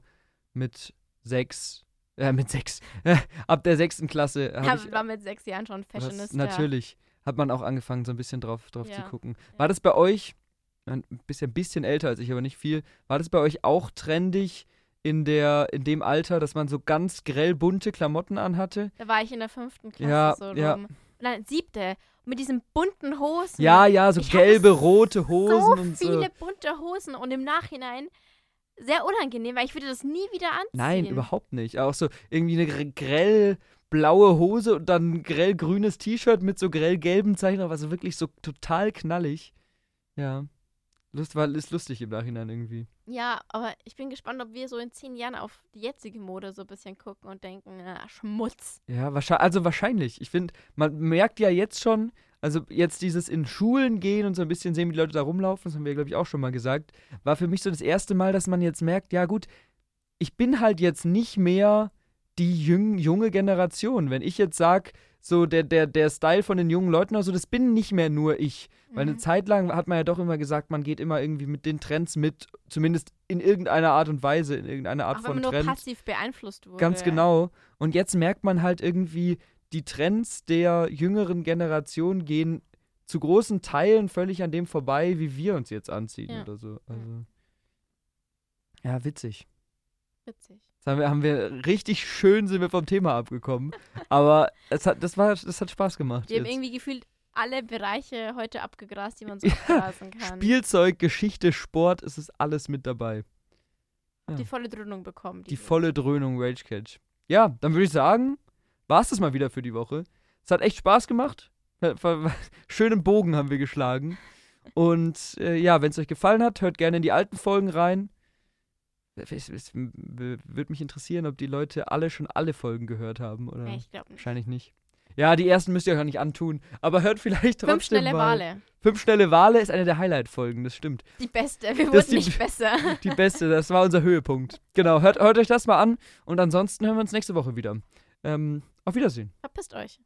mit sechs, äh, mit sechs, ab der sechsten Klasse habe Ich war mit sechs Jahren schon was, Fashionista. natürlich, hat man auch angefangen, so ein bisschen drauf, drauf zu Ja. gucken. Ja. War das bei euch, ein bisschen, bisschen älter als ich, aber nicht viel, war das bei euch auch trendig in, der, in dem Alter, dass man so ganz grell bunte Klamotten anhatte? Da war ich in der fünften Klasse Ja, so ja. rum. Nein, siebte. Mit diesen bunten Hosen. Ja, ja, so Ich gelbe, rote Hosen so und so. viele bunte Hosen und im Nachhinein sehr unangenehm, weil ich würde das nie wieder anziehen. Nein, überhaupt nicht. Auch so irgendwie eine gr- grell blaue Hose und dann ein grell grünes T-Shirt mit so grell gelben Zeichen, drauf, also wirklich so total knallig. Ja. Lust war ist lustig im Nachhinein irgendwie. Ja, aber ich bin gespannt, ob wir so in zehn Jahren auf die jetzige Mode so ein bisschen gucken und denken, na, Schmutz. Ja, wahrscheinlich, also wahrscheinlich. Ich finde, man merkt ja jetzt schon, also jetzt dieses in Schulen gehen und so ein bisschen sehen, wie die Leute da rumlaufen, das haben wir, glaube ich, auch schon mal gesagt, war für mich so das erste Mal, dass man jetzt merkt, ja gut, ich bin halt jetzt nicht mehr die jüng, junge Generation. Wenn ich jetzt sage, so der, der, der Style von den jungen Leuten, also das bin nicht mehr nur ich. Weil eine Mhm. Zeit lang hat man ja doch immer gesagt, man geht immer irgendwie mit den Trends mit, zumindest in irgendeiner Art und Weise, in irgendeiner Art Auch wenn von man nur Trend. passiv beeinflusst wurde. Ganz genau. Und jetzt merkt man halt irgendwie, die Trends der jüngeren Generation gehen zu großen Teilen völlig an dem vorbei, wie wir uns jetzt anziehen Ja. oder so. Also, ja, witzig. Witzig. Das haben wir, haben wir richtig schön sind wir vom Thema abgekommen. Aber es hat, das war, das hat Spaß gemacht. Wir haben jetzt. irgendwie gefühlt alle Bereiche heute abgegrast, die man so Ja, abgrasen kann. Spielzeug, Geschichte, Sport, es ist alles mit dabei. Die volle Dröhnung bekommen. Die diese- volle Dröhnung Rage Catch. Ja, dann würde ich sagen, war es das mal wieder für die Woche. Es hat echt Spaß gemacht. Schönen Bogen haben wir geschlagen. Und äh, ja, wenn es euch gefallen hat, hört gerne in die alten Folgen rein. Es, es w- würde mich interessieren, ob die Leute alle schon alle Folgen gehört haben. Oder Nee, ich glaube nicht. wahrscheinlich nicht. Ja, die ersten müsst ihr euch auch nicht antun. Aber hört vielleicht trotzdem Fünf schnelle mal. Wale. Fünf schnelle Wale ist eine der Highlight-Folgen, das stimmt. Die beste. Wir Das wurden die- nicht besser. Die beste, das war unser Höhepunkt. Genau, hört, hört euch das mal an und ansonsten hören wir uns nächste Woche wieder. Ähm, auf Wiedersehen. Verpisst euch.